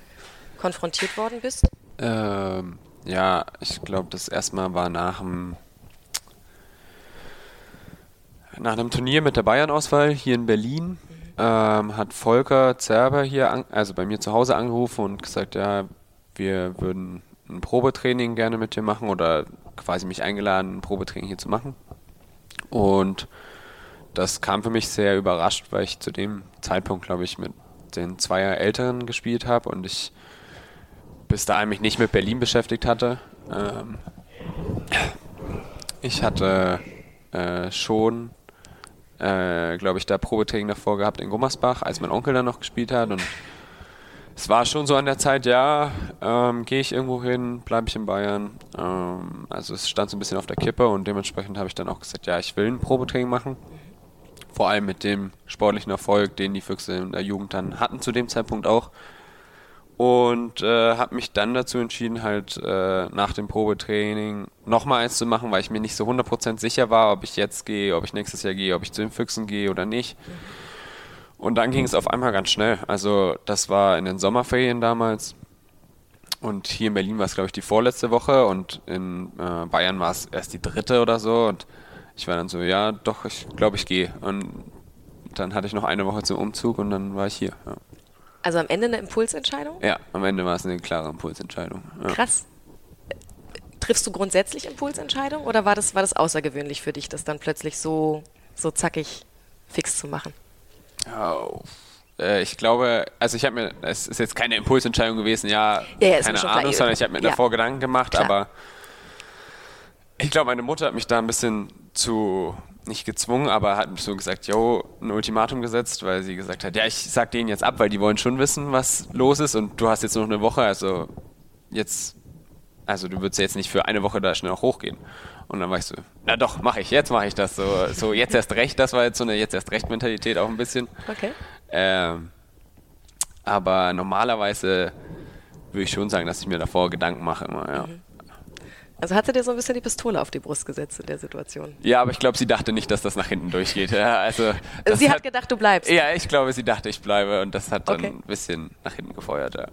konfrontiert worden bist? Ähm, ja, ich glaube, das erste Mal war nach dem nach einem Turnier mit der Bayern-Auswahl hier in Berlin. Mhm. Ähm, hat Volker Zerber hier, an, also bei mir zu Hause angerufen und gesagt, ja, wir würden ein Probetraining gerne mit dir machen oder quasi mich eingeladen, ein Probetraining hier zu machen. Und das kam für mich sehr überrascht, weil ich zu dem Zeitpunkt, glaube ich, mit den zwei Älteren gespielt habe und ich bis dahin mich nicht mit Berlin beschäftigt hatte. Ähm, ich hatte äh, schon, äh, glaube ich, da Probetraining davor gehabt in Gummersbach, als mein Onkel da noch gespielt hat und es war schon so an der Zeit, ja, ähm, gehe ich irgendwo hin, bleibe ich in Bayern. Ähm, also es stand so ein bisschen auf der Kippe und dementsprechend habe ich dann auch gesagt, ja, ich will ein Probetraining machen. Vor allem mit dem sportlichen Erfolg, den die Füchse in der Jugend dann hatten zu dem Zeitpunkt auch. Und äh, habe mich dann dazu entschieden, halt äh, nach dem Probetraining nochmal eins zu machen, weil ich mir nicht so 100% sicher war, ob ich jetzt gehe, ob ich nächstes Jahr gehe, ob ich zu den Füchsen gehe oder nicht. Mhm. Und dann ging es auf einmal ganz schnell. Also das war in den Sommerferien damals. Und hier in Berlin war es, glaube ich, die vorletzte Woche und in äh, Bayern war es erst die dritte oder so. Und ich war dann so, ja, doch, ich glaube, ich gehe. Und dann hatte ich noch eine Woche zum Umzug und dann war ich hier. Ja. Also am Ende eine Impulsentscheidung? Ja, am Ende war es eine klare Impulsentscheidung. Ja. Krass. Triffst du grundsätzlich Impulsentscheidungen oder war das, war das außergewöhnlich für dich, das dann plötzlich so, so zackig fix zu machen? Oh. Ich glaube, also ich habe mir, es ist jetzt keine Impulsentscheidung gewesen, ja, ja, ja keine Ahnung, klar, sondern ich habe mir ja. davor Gedanken gemacht, klar. aber ich glaube, meine Mutter hat mich da ein bisschen zu, nicht gezwungen, aber hat so gesagt, yo, ein Ultimatum gesetzt, weil sie gesagt hat, ja, ich sag denen jetzt ab, weil die wollen schon wissen, was los ist und du hast jetzt noch eine Woche, also jetzt, also du würdest jetzt nicht für eine Woche da schnell auch hochgehen. Und dann war ich so, na doch, mache ich, jetzt mache ich das. So, so jetzt erst recht, das war jetzt so eine jetzt erst recht Mentalität auch ein bisschen. Okay. Ähm, aber normalerweise würde ich schon sagen, dass ich mir davor Gedanken mache immer, ja. Mhm. Also hat sie dir so ein bisschen die Pistole auf die Brust gesetzt in der Situation? Ja, aber ich glaube, sie dachte nicht, dass das nach hinten durchgeht. Ja, also sie hat, hat, gedacht, du bleibst. Ja, ich glaube, sie dachte, ich bleibe und das hat dann okay. ein bisschen nach hinten gefeuert. Ja.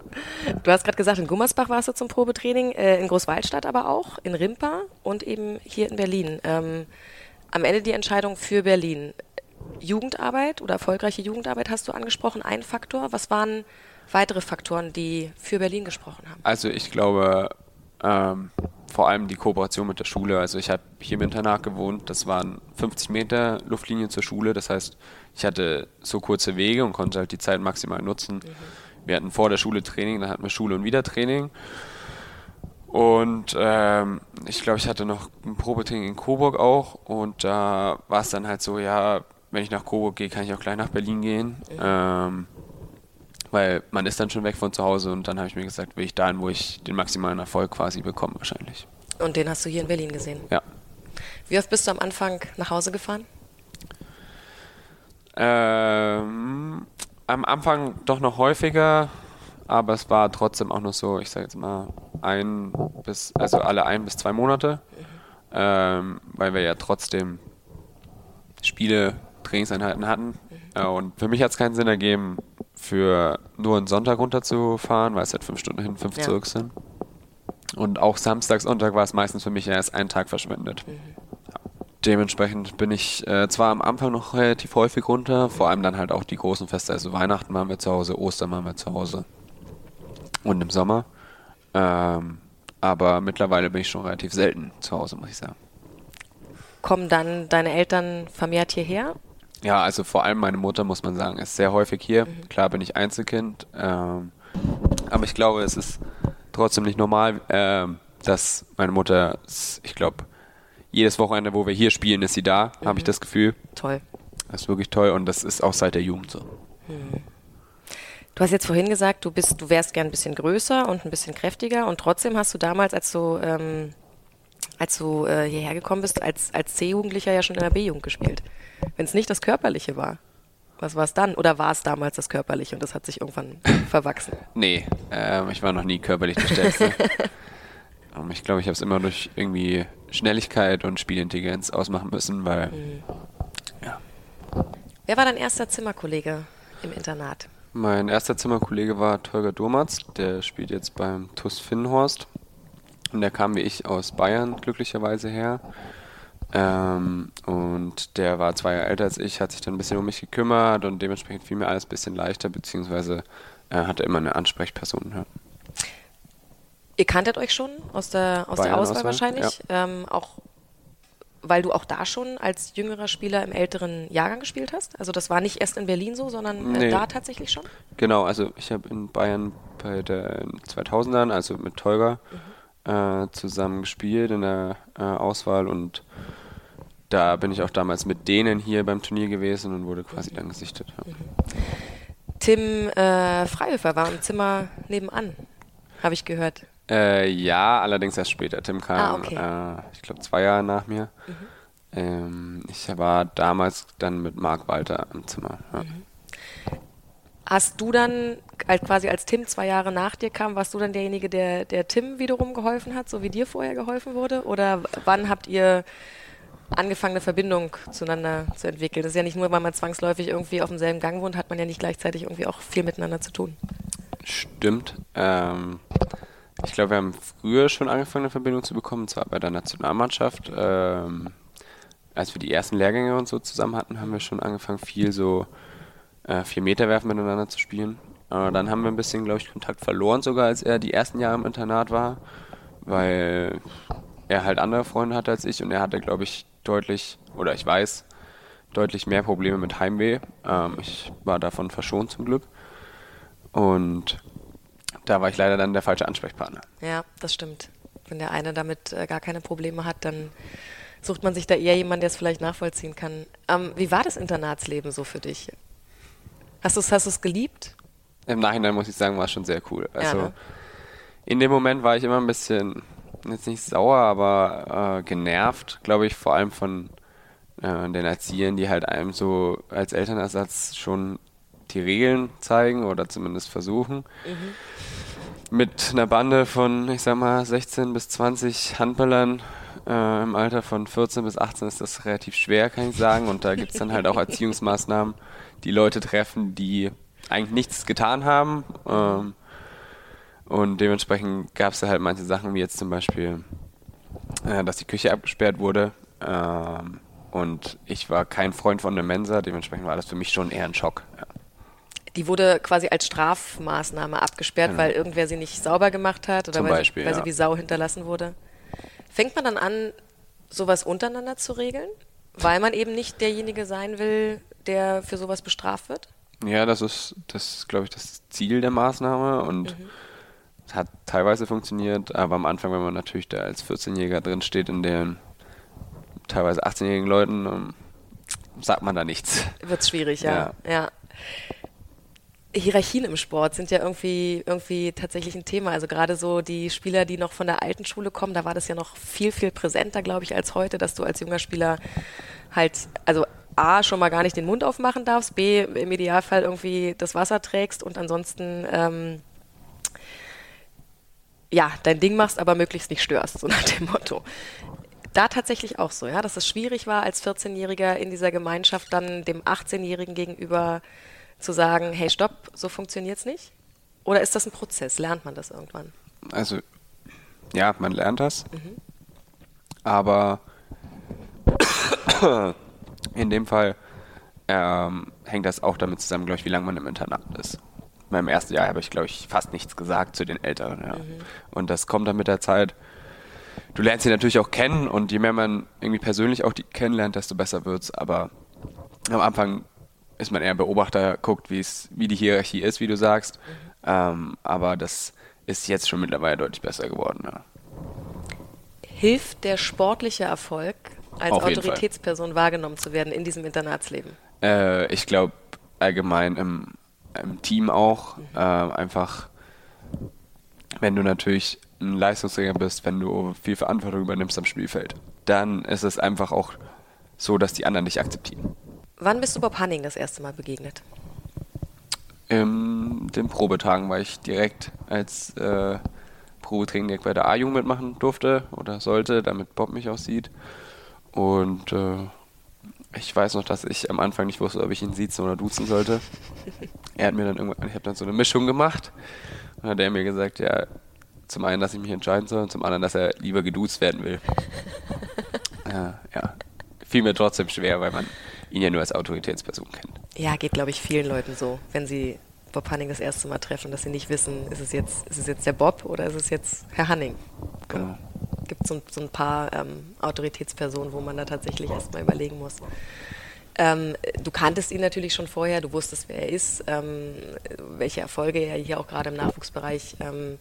Du hast gerade gesagt, in Gummersbach warst du zum Probetraining, äh, in Großwaldstadt aber auch, in Rimpa und eben hier in Berlin. Ähm, am Ende die Entscheidung für Berlin. Jugendarbeit oder erfolgreiche Jugendarbeit hast du angesprochen, ein Faktor. Was waren weitere Faktoren, die für Berlin gesprochen haben? Also ich glaube, ähm, vor allem die Kooperation mit der Schule. Also ich habe hier im Internat gewohnt, das waren 50 Meter Luftlinie zur Schule. Das heißt, ich hatte so kurze Wege und konnte halt die Zeit maximal nutzen. Mhm. Wir hatten vor der Schule Training, dann hatten wir Schule und wieder Training. Und ähm, ich glaube, ich hatte noch ein Probetraining in Coburg auch. Und da war es dann halt so, ja, wenn ich nach Coburg gehe, kann ich auch gleich nach Berlin gehen. Mhm. Ähm, weil man ist dann schon weg von zu Hause und dann habe ich mir gesagt, will ich dahin, wo ich den maximalen Erfolg quasi bekomme wahrscheinlich. Und den hast du hier in Berlin gesehen? Ja. Wie oft bist du am Anfang nach Hause gefahren? Ähm, am Anfang doch noch häufiger, aber es war trotzdem auch noch so, ich sage jetzt mal, ein bis, also alle ein bis zwei Monate, ähm, weil wir ja trotzdem Spiele, Trainingseinheiten hatten. Äh, und für mich hat es keinen Sinn ergeben, für nur einen Sonntag runterzufahren, weil es halt fünf Stunden hin, fünf Ja. zurück sind. Und auch Samstag, Sonntag war es meistens für mich erst einen Tag verschwendet. Ja. Dementsprechend bin ich äh, zwar am Anfang noch relativ häufig runter, vor allem dann halt auch die großen Feste, also Weihnachten waren wir zu Hause, Ostern waren wir zu Hause und im Sommer. Ähm, aber mittlerweile bin ich schon relativ selten zu Hause, muss ich sagen. Kommen dann deine Eltern vermehrt hierher? Ja, also vor allem meine Mutter, muss man sagen, ist sehr häufig hier. Klar bin ich Einzelkind, ähm, aber ich glaube, es ist trotzdem nicht normal, ähm, dass meine Mutter, ich glaube, jedes Wochenende, wo wir hier spielen, ist sie da, habe ich das Gefühl. Toll. Das ist wirklich toll und das ist auch seit der Jugend so. Du hast jetzt vorhin gesagt, du bist, du wärst gern ein bisschen größer und ein bisschen kräftiger und trotzdem hast du damals, als du, ähm, als du äh, hierher gekommen bist, als, als C-Jugendlicher ja schon in der B-Jugend gespielt. Wenn es nicht das Körperliche war, was war es dann? Oder war es damals das Körperliche und das hat sich irgendwann verwachsen? Nee, ähm, ich war noch nie körperlich der Stärkste. ähm, ich glaube, ich habe es immer durch irgendwie Schnelligkeit und Spielintelligenz ausmachen müssen, weil ja, Wer war dein erster Zimmerkollege im Internat? Mein erster Zimmerkollege war Tolga Durmatz, der spielt jetzt beim TuS Finnhorst. Und der kam wie ich aus Bayern glücklicherweise her. Ähm, und der war zwei Jahre älter als ich, hat sich dann ein bisschen um mich gekümmert und dementsprechend fiel mir alles ein bisschen leichter, beziehungsweise äh, hatte immer eine Ansprechperson. Ja. Ihr kanntet euch schon aus der, aus der Auswahl Auswahl, wahrscheinlich, ähm, auch weil du auch da schon als jüngerer Spieler im älteren Jahrgang gespielt hast? Also das war nicht erst in Berlin so, sondern äh, Nee. da tatsächlich schon? Genau, also ich habe in Bayern bei den 2000ern, also mit Tolga, äh, zusammen gespielt in der äh, Auswahl und da bin ich auch damals mit denen hier beim Turnier gewesen und wurde quasi dann gesichtet. Ja. Tim äh, Freihöfer war im Zimmer nebenan, habe ich gehört. Äh, ja, allerdings erst später. Tim kam, Ah, okay. Mhm. äh, ich glaube, zwei Jahre nach mir. Ähm, ich war damals dann mit Marc Walter im Zimmer. Ja. Mhm. Hast du dann, als quasi als Tim zwei Jahre nach dir kam, warst du dann derjenige, der, der Tim wiederum geholfen hat, so wie dir vorher geholfen wurde? Oder wann habt ihr angefangen, eine Verbindung zueinander zu entwickeln? Das ist ja nicht nur, weil man zwangsläufig irgendwie auf demselben Gang wohnt, hat man ja nicht gleichzeitig irgendwie auch viel miteinander zu tun. Stimmt. Ähm, ich glaube, wir haben früher schon angefangen, eine Verbindung zu bekommen, und zwar bei der Nationalmannschaft. Ähm, als wir die ersten Lehrgänge und so zusammen hatten, haben wir schon angefangen, viel so äh, vier Meter werfen miteinander zu spielen. Aber dann haben wir ein bisschen, glaube ich, Kontakt verloren, sogar als er die ersten Jahre im Internat war, weil er halt andere Freunde hatte als ich und er hatte, glaube ich, deutlich, oder ich weiß, deutlich mehr Probleme mit Heimweh. Ähm, ich war davon verschont zum Glück. Und da war ich leider dann der falsche Ansprechpartner. Ja, das stimmt. Wenn der eine damit äh, gar keine Probleme hat, dann sucht man sich da eher jemanden, der es vielleicht nachvollziehen kann. Ähm, wie war das Internatsleben so für dich? Hast du es hast du's geliebt? Im Nachhinein muss ich sagen, war es schon sehr cool. Also ne? in dem Moment war ich immer ein bisschen, jetzt nicht sauer, aber äh, genervt, glaube ich, vor allem von äh, den Erziehern, die halt einem so als Elternersatz schon die Regeln zeigen oder zumindest versuchen. Mit einer Bande von, ich sag mal, 16 bis 20 Handballern äh, im Alter von 14 bis 18 ist das relativ schwer, kann ich sagen. Und da gibt es dann halt auch Erziehungsmaßnahmen, die Leute treffen, die eigentlich nichts getan haben. Ähm, und dementsprechend gab es da halt manche Sachen, wie jetzt zum Beispiel, äh, dass die Küche abgesperrt wurde. Ähm, und ich war kein Freund von der Mensa, dementsprechend war das für mich schon eher ein Schock. Ja. Die wurde quasi als Strafmaßnahme abgesperrt, Genau. weil irgendwer sie nicht sauber gemacht hat oder weil, Beispiel, sie, weil ja. sie wie Sau hinterlassen wurde. Fängt man dann an, sowas untereinander zu regeln? Weil man eben nicht derjenige sein will, der für sowas bestraft wird? Ja, das ist, das glaube ich, das Ziel der Maßnahme und es hat teilweise funktioniert, aber am Anfang, wenn man natürlich da als 14-Jähriger drin steht, in den teilweise 18-jährigen Leuten, ähm, sagt man da nichts. Wird es schwierig, ja. ja. Hierarchien im Sport sind ja irgendwie, irgendwie tatsächlich ein Thema. Also gerade so die Spieler, die noch von der alten Schule kommen, da war das ja noch viel, viel präsenter, glaube ich, als heute, dass du als junger Spieler halt, also A, schon mal gar nicht den Mund aufmachen darfst, B, im Idealfall irgendwie das Wasser trägst und ansonsten ähm, ja, dein Ding machst, aber möglichst nicht störst, so nach dem Motto. Da tatsächlich auch so, ja, dass es schwierig war, als 14-Jähriger in dieser Gemeinschaft dann dem 18-Jährigen gegenüber zu sagen, hey, stopp, so funktioniert es nicht? Oder ist das ein Prozess? Lernt man das irgendwann? Also, ja, man lernt das. Mhm. Aber in dem Fall ähm, hängt das auch damit zusammen, glaube ich, wie lange man im Internat ist. In meinem ersten Jahr habe ich, glaube ich, fast nichts gesagt zu den Älteren. Ja. Mhm. Und das kommt dann mit der Zeit. Du lernst sie natürlich auch kennen und je mehr man irgendwie persönlich auch die kennenlernt, desto besser wird es. Aber am Anfang ist man eher Beobachter, guckt, wie die Hierarchie ist, wie du sagst. Mhm. Ähm, aber das ist jetzt schon mittlerweile deutlich besser geworden. Ja. Hilft der sportliche Erfolg, als Autoritätsperson wahrgenommen zu werden in diesem Internatsleben? Äh, ich glaube allgemein im, im, Team auch. Äh, einfach, wenn du natürlich ein Leistungsträger bist, wenn du viel Verantwortung übernimmst am Spielfeld, dann ist es einfach auch so, dass die anderen dich akzeptieren. Wann bist du Bob Hanning das erste Mal begegnet? In den Probetagen war ich direkt als äh, Probetraining direkt bei der A-Jugend mitmachen durfte oder sollte, damit Bob mich auch sieht. Und äh, ich weiß noch, dass ich am Anfang nicht wusste, ob ich ihn siezen oder duzen sollte. er hat mir dann irgendwann, ich habe dann so eine Mischung gemacht. Und dann hat er mir gesagt, ja, zum einen, dass ich mich entscheiden soll und zum anderen, dass er lieber geduzt werden will. ja, ja. Fiel mir trotzdem schwer, weil man ihn ja nur als Autoritätsperson kennt. Ja, geht, glaube ich, vielen Leuten so, wenn sie Bob Hanning das erste Mal treffen, dass sie nicht wissen, ist es jetzt, ist es jetzt der Bob oder ist es jetzt Herr Hanning? Genau. Gibt so, so ein paar ähm, Autoritätspersonen, wo man da tatsächlich erstmal überlegen muss. Ähm, du kanntest ihn natürlich schon vorher, du wusstest, wer er ist, ähm, welche Erfolge er hier auch gerade im Nachwuchsbereich ähm,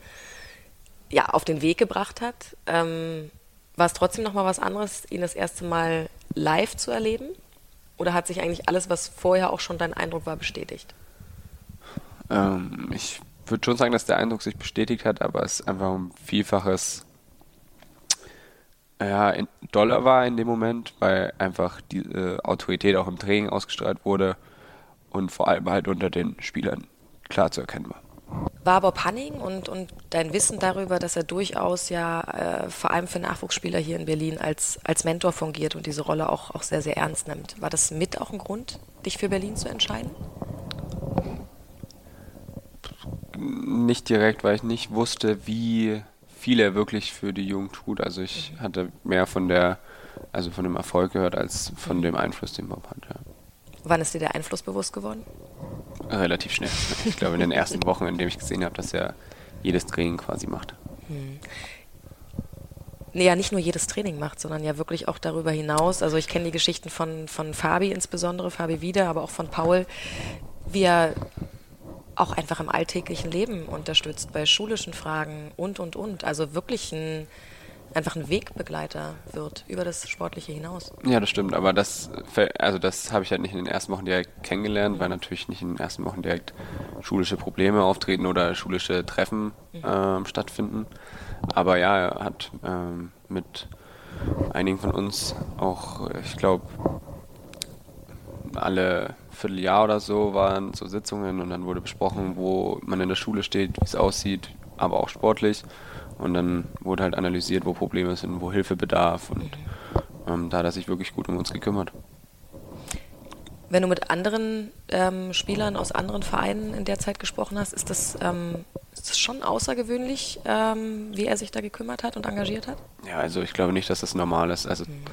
ja, auf den Weg gebracht hat. Ähm, war es trotzdem nochmal was anderes, ihn das erste Mal live zu erleben? Oder hat sich eigentlich alles, was vorher auch schon dein Eindruck war, bestätigt? Ähm, ich würde schon sagen, dass der Eindruck sich bestätigt hat, aber es einfach ein Vielfaches ja, in doller war in dem Moment, weil einfach die äh, Autorität auch im Training ausgestrahlt wurde und vor allem halt unter den Spielern klar zu erkennen war war Bob Hanning und, und dein Wissen darüber, dass er durchaus ja äh, vor allem für Nachwuchsspieler hier in Berlin als, als Mentor fungiert und diese Rolle auch, auch sehr, sehr ernst nimmt. War das mit auch ein Grund, dich für Berlin zu entscheiden? Nicht direkt, weil ich nicht wusste, wie viel er wirklich für die Jugend tut. Also ich mhm. hatte mehr von der, also von dem Erfolg gehört, als von mhm. dem Einfluss, den Bob hat. Ja. Wann ist dir der Einfluss bewusst geworden? Relativ schnell. Ich glaube, in den ersten Wochen, in denen ich gesehen habe, dass er jedes Training quasi macht. Hm. Nee, ja, nicht nur jedes Training macht, sondern ja wirklich auch darüber hinaus. Also ich kenne die Geschichten von, von Fabi insbesondere, Fabi wieder, aber auch von Paul, wie er auch einfach im alltäglichen Leben unterstützt, bei schulischen Fragen und, und, und. Also wirklich ein einfach ein Wegbegleiter wird über das Sportliche hinaus. Ja, das stimmt, aber das, also das habe ich halt nicht in den ersten Wochen direkt kennengelernt, weil natürlich nicht in den ersten Wochen direkt schulische Probleme auftreten oder schulische Treffen mhm. ähm, stattfinden. Aber ja, er hat ähm, mit einigen von uns auch, ich glaube, alle Vierteljahr oder so waren so Sitzungen und dann wurde besprochen, wo man in der Schule steht, wie es aussieht, aber auch sportlich. Und dann wurde halt analysiert, wo Probleme sind, wo Hilfe bedarf. Und ähm, da hat er sich wirklich gut um uns gekümmert. Wenn du mit anderen ähm, Spielern aus anderen Vereinen in der Zeit gesprochen hast, ist das, ähm, ist das schon außergewöhnlich, ähm, wie er sich da gekümmert hat und engagiert hat? Ja, also ich glaube nicht, dass das normal ist. Also mhm.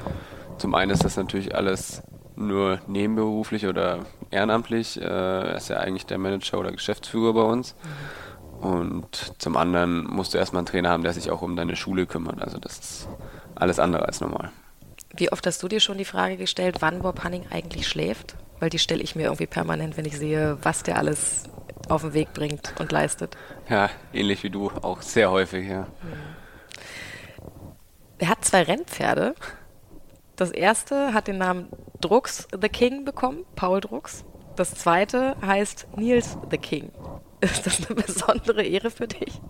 zum einen ist das natürlich alles nur nebenberuflich oder ehrenamtlich. Äh, er ist ja eigentlich der Manager oder Geschäftsführer bei uns. Mhm. Und zum anderen musst du erstmal einen Trainer haben, der sich auch um deine Schule kümmert. Also das ist alles andere als normal. Wie oft hast du dir schon die Frage gestellt, wann Bob Hanning eigentlich schläft? Weil die stelle ich mir irgendwie permanent, wenn ich sehe, was der alles auf den Weg bringt und leistet. Ja, ähnlich wie du, auch sehr häufig, ja. Er hat zwei Rennpferde. Das erste hat den Namen Drucks the King bekommen, Paul Drucks. Das zweite heißt Niels the King. Ist das eine besondere Ehre für dich?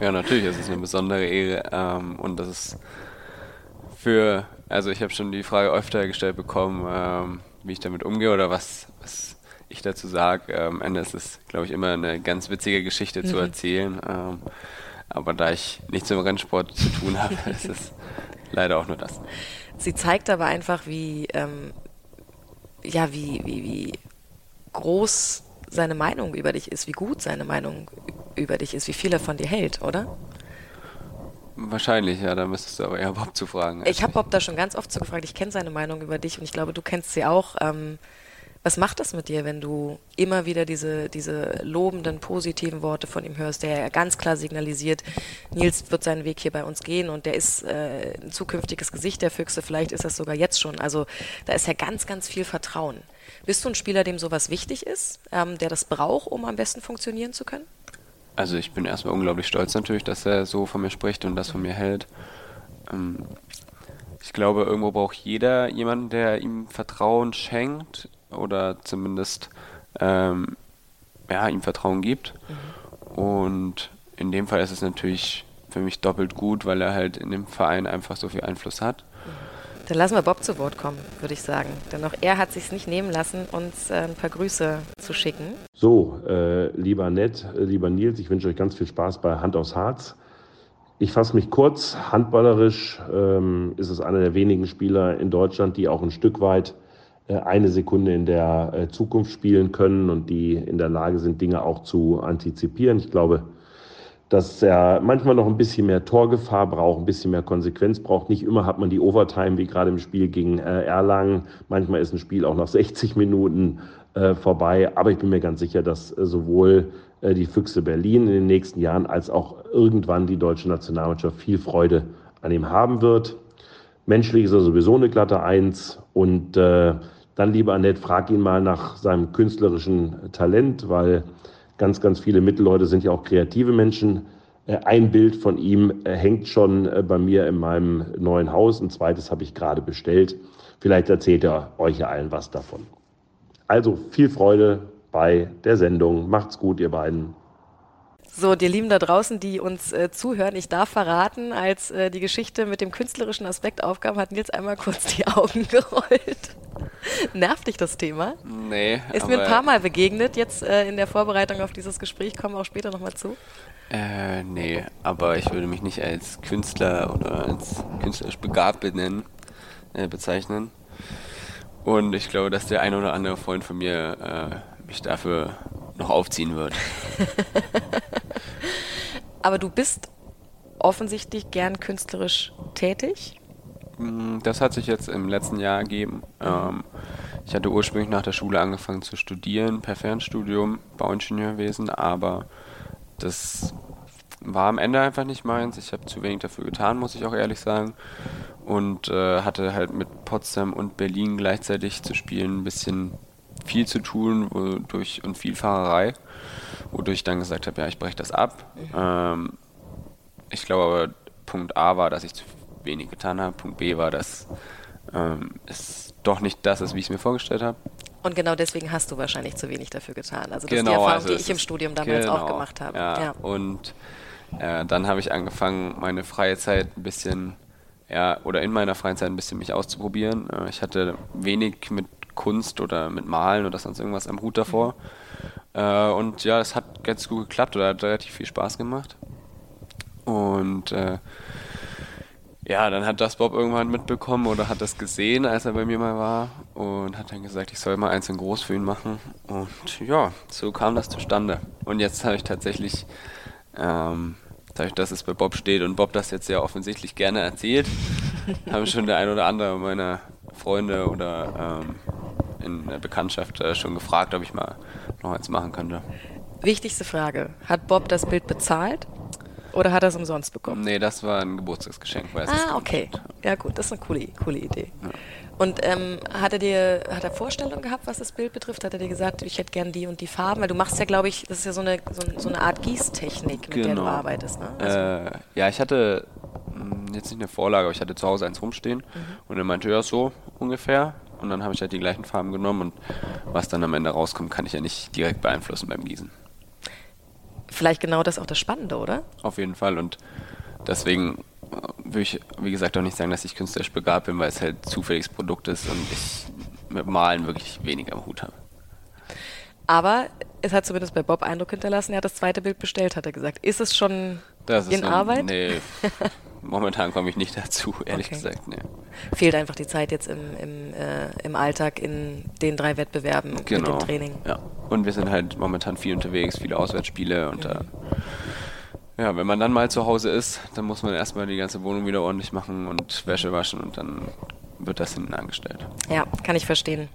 Ja, natürlich ist es eine besondere Ehre. Ähm, und das ist für, also ich habe schon die Frage öfter gestellt bekommen, ähm, wie ich damit umgehe oder was, was ich dazu sage. Ähm, am Ende ist es, glaube ich, immer eine ganz witzige Geschichte mhm. zu erzählen. Ähm, Aber da ich nichts im Rennsport zu tun habe, ist es leider auch nur das. Sie zeigt aber einfach, wie, ähm, ja, wie, wie, wie groß seine Meinung über dich ist, wie gut seine Meinung über dich ist, wie viel er von dir hält, oder? Wahrscheinlich, ja, da müsstest du aber eher Bob zu fragen. Ich habe Bob da schon ganz oft so gefragt, ich kenne seine Meinung über dich und ich glaube, du kennst sie auch. Ähm, was macht das mit dir, wenn du immer wieder diese, diese lobenden, positiven Worte von ihm hörst, der ja ganz klar signalisiert, Nils wird seinen Weg hier bei uns gehen und der ist äh, ein zukünftiges Gesicht der Füchse, vielleicht ist das sogar jetzt schon. Also da ist ja ganz, ganz viel Vertrauen. Bist du ein Spieler, dem sowas wichtig ist, ähm, der das braucht, um am besten funktionieren zu können? Also ich bin erstmal unglaublich stolz natürlich, dass er so von mir spricht und das von mir hält. Ähm, ich glaube, irgendwo braucht jeder jemanden, der ihm Vertrauen schenkt oder zumindest ähm, ja, ihm Vertrauen gibt. Mhm. Und in dem Fall ist es natürlich für mich doppelt gut, weil er halt in dem Verein einfach so viel Einfluss hat. Dann lassen wir Bob zu Wort kommen, würde ich sagen. Denn auch er hat sich nicht nehmen lassen, uns äh, ein paar Grüße zu schicken. So, äh, lieber Ned, äh, lieber Nils, ich wünsche euch ganz viel Spaß bei Hand aufs Harz. Ich fasse mich kurz. Handballerisch ähm, ist es einer der wenigen Spieler in Deutschland, die auch ein Stück weit äh, eine Sekunde in der äh, Zukunft spielen können und die in der Lage sind, Dinge auch zu antizipieren. Ich glaube, dass er manchmal noch ein bisschen mehr Torgefahr braucht, ein bisschen mehr Konsequenz braucht. Nicht immer hat man die Overtime, wie gerade im Spiel gegen äh, Erlangen. Manchmal ist ein Spiel auch nach 60 Minuten vorbei. Aber ich bin mir ganz sicher, dass sowohl die Füchse Berlin in den nächsten Jahren als auch irgendwann die deutsche Nationalmannschaft viel Freude an ihm haben wird. Menschlich ist er sowieso eine glatte Eins und äh, dann, lieber Annette, frag ihn mal nach seinem künstlerischen Talent, weil ganz, ganz viele Mittelleute sind ja auch kreative Menschen. Äh, ein Bild von ihm äh, hängt schon äh, bei mir in meinem neuen Haus. Ein zweites habe ich gerade bestellt. Vielleicht erzählt er euch ja allen was davon. Also viel Freude bei der Sendung. Macht's gut, ihr beiden. So, dir Lieben da draußen, die uns äh, zuhören, ich darf verraten, als äh, die Geschichte mit dem künstlerischen Aspekt aufkam, hat Nils einmal kurz die Augen gerollt. Nervt dich das Thema? Nee. Ist mir ein paar Mal begegnet. Jetzt äh, in der Vorbereitung auf dieses Gespräch kommen wir auch später nochmal zu. Äh, nee, aber ich würde mich nicht als Künstler oder als künstlerisch begabt benennen, äh, bezeichnen. Und ich glaube, dass der ein oder andere Freund von mir äh, mich dafür noch aufziehen wird. aber du bist offensichtlich gern künstlerisch tätig? Mm, das hat sich jetzt im letzten Jahr ergeben. Ähm, ich hatte ursprünglich nach der Schule angefangen zu studieren, per Fernstudium, Bauingenieurwesen, aber das war am Ende einfach nicht meins. Ich habe zu wenig dafür getan, muss ich auch ehrlich sagen. Und äh, hatte halt mit Potsdam und Berlin gleichzeitig zu spielen ein bisschen viel zu tun wodurch, und viel Fahrerei, wodurch ich dann gesagt habe, ja, ich breche das ab. Ähm, ich glaube aber, Punkt A war, dass ich zu wenig getan habe. Punkt B war, dass ähm, es doch nicht das ist, wie ich es mir vorgestellt habe. Und genau deswegen hast du wahrscheinlich zu wenig dafür getan. Also das genau, ist die genau, Erfahrung, also die ich im Studium damals genau, auch gemacht habe. Ja, ja. Und äh, dann habe ich angefangen, meine freie Zeit ein bisschen, ja, oder in meiner freien Zeit ein bisschen mich auszuprobieren. Äh, ich hatte wenig mit Kunst oder mit Malen oder sonst irgendwas am Hut davor. Mhm. Äh, und ja, es hat ganz gut geklappt oder hat relativ viel Spaß gemacht. Und äh, ja, dann hat das Bob irgendwann mitbekommen oder hat das gesehen, als er bei mir mal war und hat dann gesagt, ich soll mal eins in groß für ihn machen. Und ja, so kam das zustande. Und jetzt habe ich tatsächlich, ähm, dadurch, dass es bei Bob steht und Bob das jetzt ja offensichtlich gerne erzählt, haben schon der ein oder andere meiner Freunde oder ähm, in der Bekanntschaft äh, schon gefragt, ob ich mal noch eins machen könnte. Wichtigste Frage: Hat Bob das Bild bezahlt? Oder hat er es umsonst bekommen? Nee, das war ein Geburtstagsgeschenk. Ah, okay. Ja gut, das ist eine coole, coole Idee. Ja. Und ähm, hat er dir, hat er Vorstellungen gehabt, was das Bild betrifft? Hat er dir gesagt, ich hätte gern die und die Farben? Weil du machst ja, glaube ich, das ist ja so eine, so, so eine Art Gießtechnik, mit genau. der du genau. arbeitest, ne? Also äh, ja, ich hatte hm, jetzt nicht eine Vorlage, aber ich hatte zu Hause eins rumstehen mhm. und er meinte, ja, so ungefähr. Und dann habe ich halt die gleichen Farben genommen und was dann am Ende rauskommt, kann ich ja nicht direkt beeinflussen beim Gießen vielleicht genau das auch das Spannende, oder? Auf jeden Fall. Und deswegen äh, würde ich, wie gesagt, auch nicht sagen, dass ich künstlerisch begabt bin, weil es halt zufälliges Produkt ist und ich mit Malen wirklich wenig am Hut habe. Aber es hat zumindest bei Bob Eindruck hinterlassen, er hat das zweite Bild bestellt, hat er gesagt. Ist es schon in noch, Arbeit? Nee, momentan komme ich nicht dazu, ehrlich Okay. gesagt. Nee. Fehlt einfach die Zeit jetzt im, im, äh, im Alltag in den drei Wettbewerben mit Genau. dem Training. Ja. Und wir sind halt momentan viel unterwegs, viele Auswärtsspiele und da. Ja, wenn man dann mal zu Hause ist, dann muss man erstmal die ganze Wohnung wieder ordentlich machen und Wäsche waschen und dann wird das hinten angestellt. Ja, kann ich verstehen.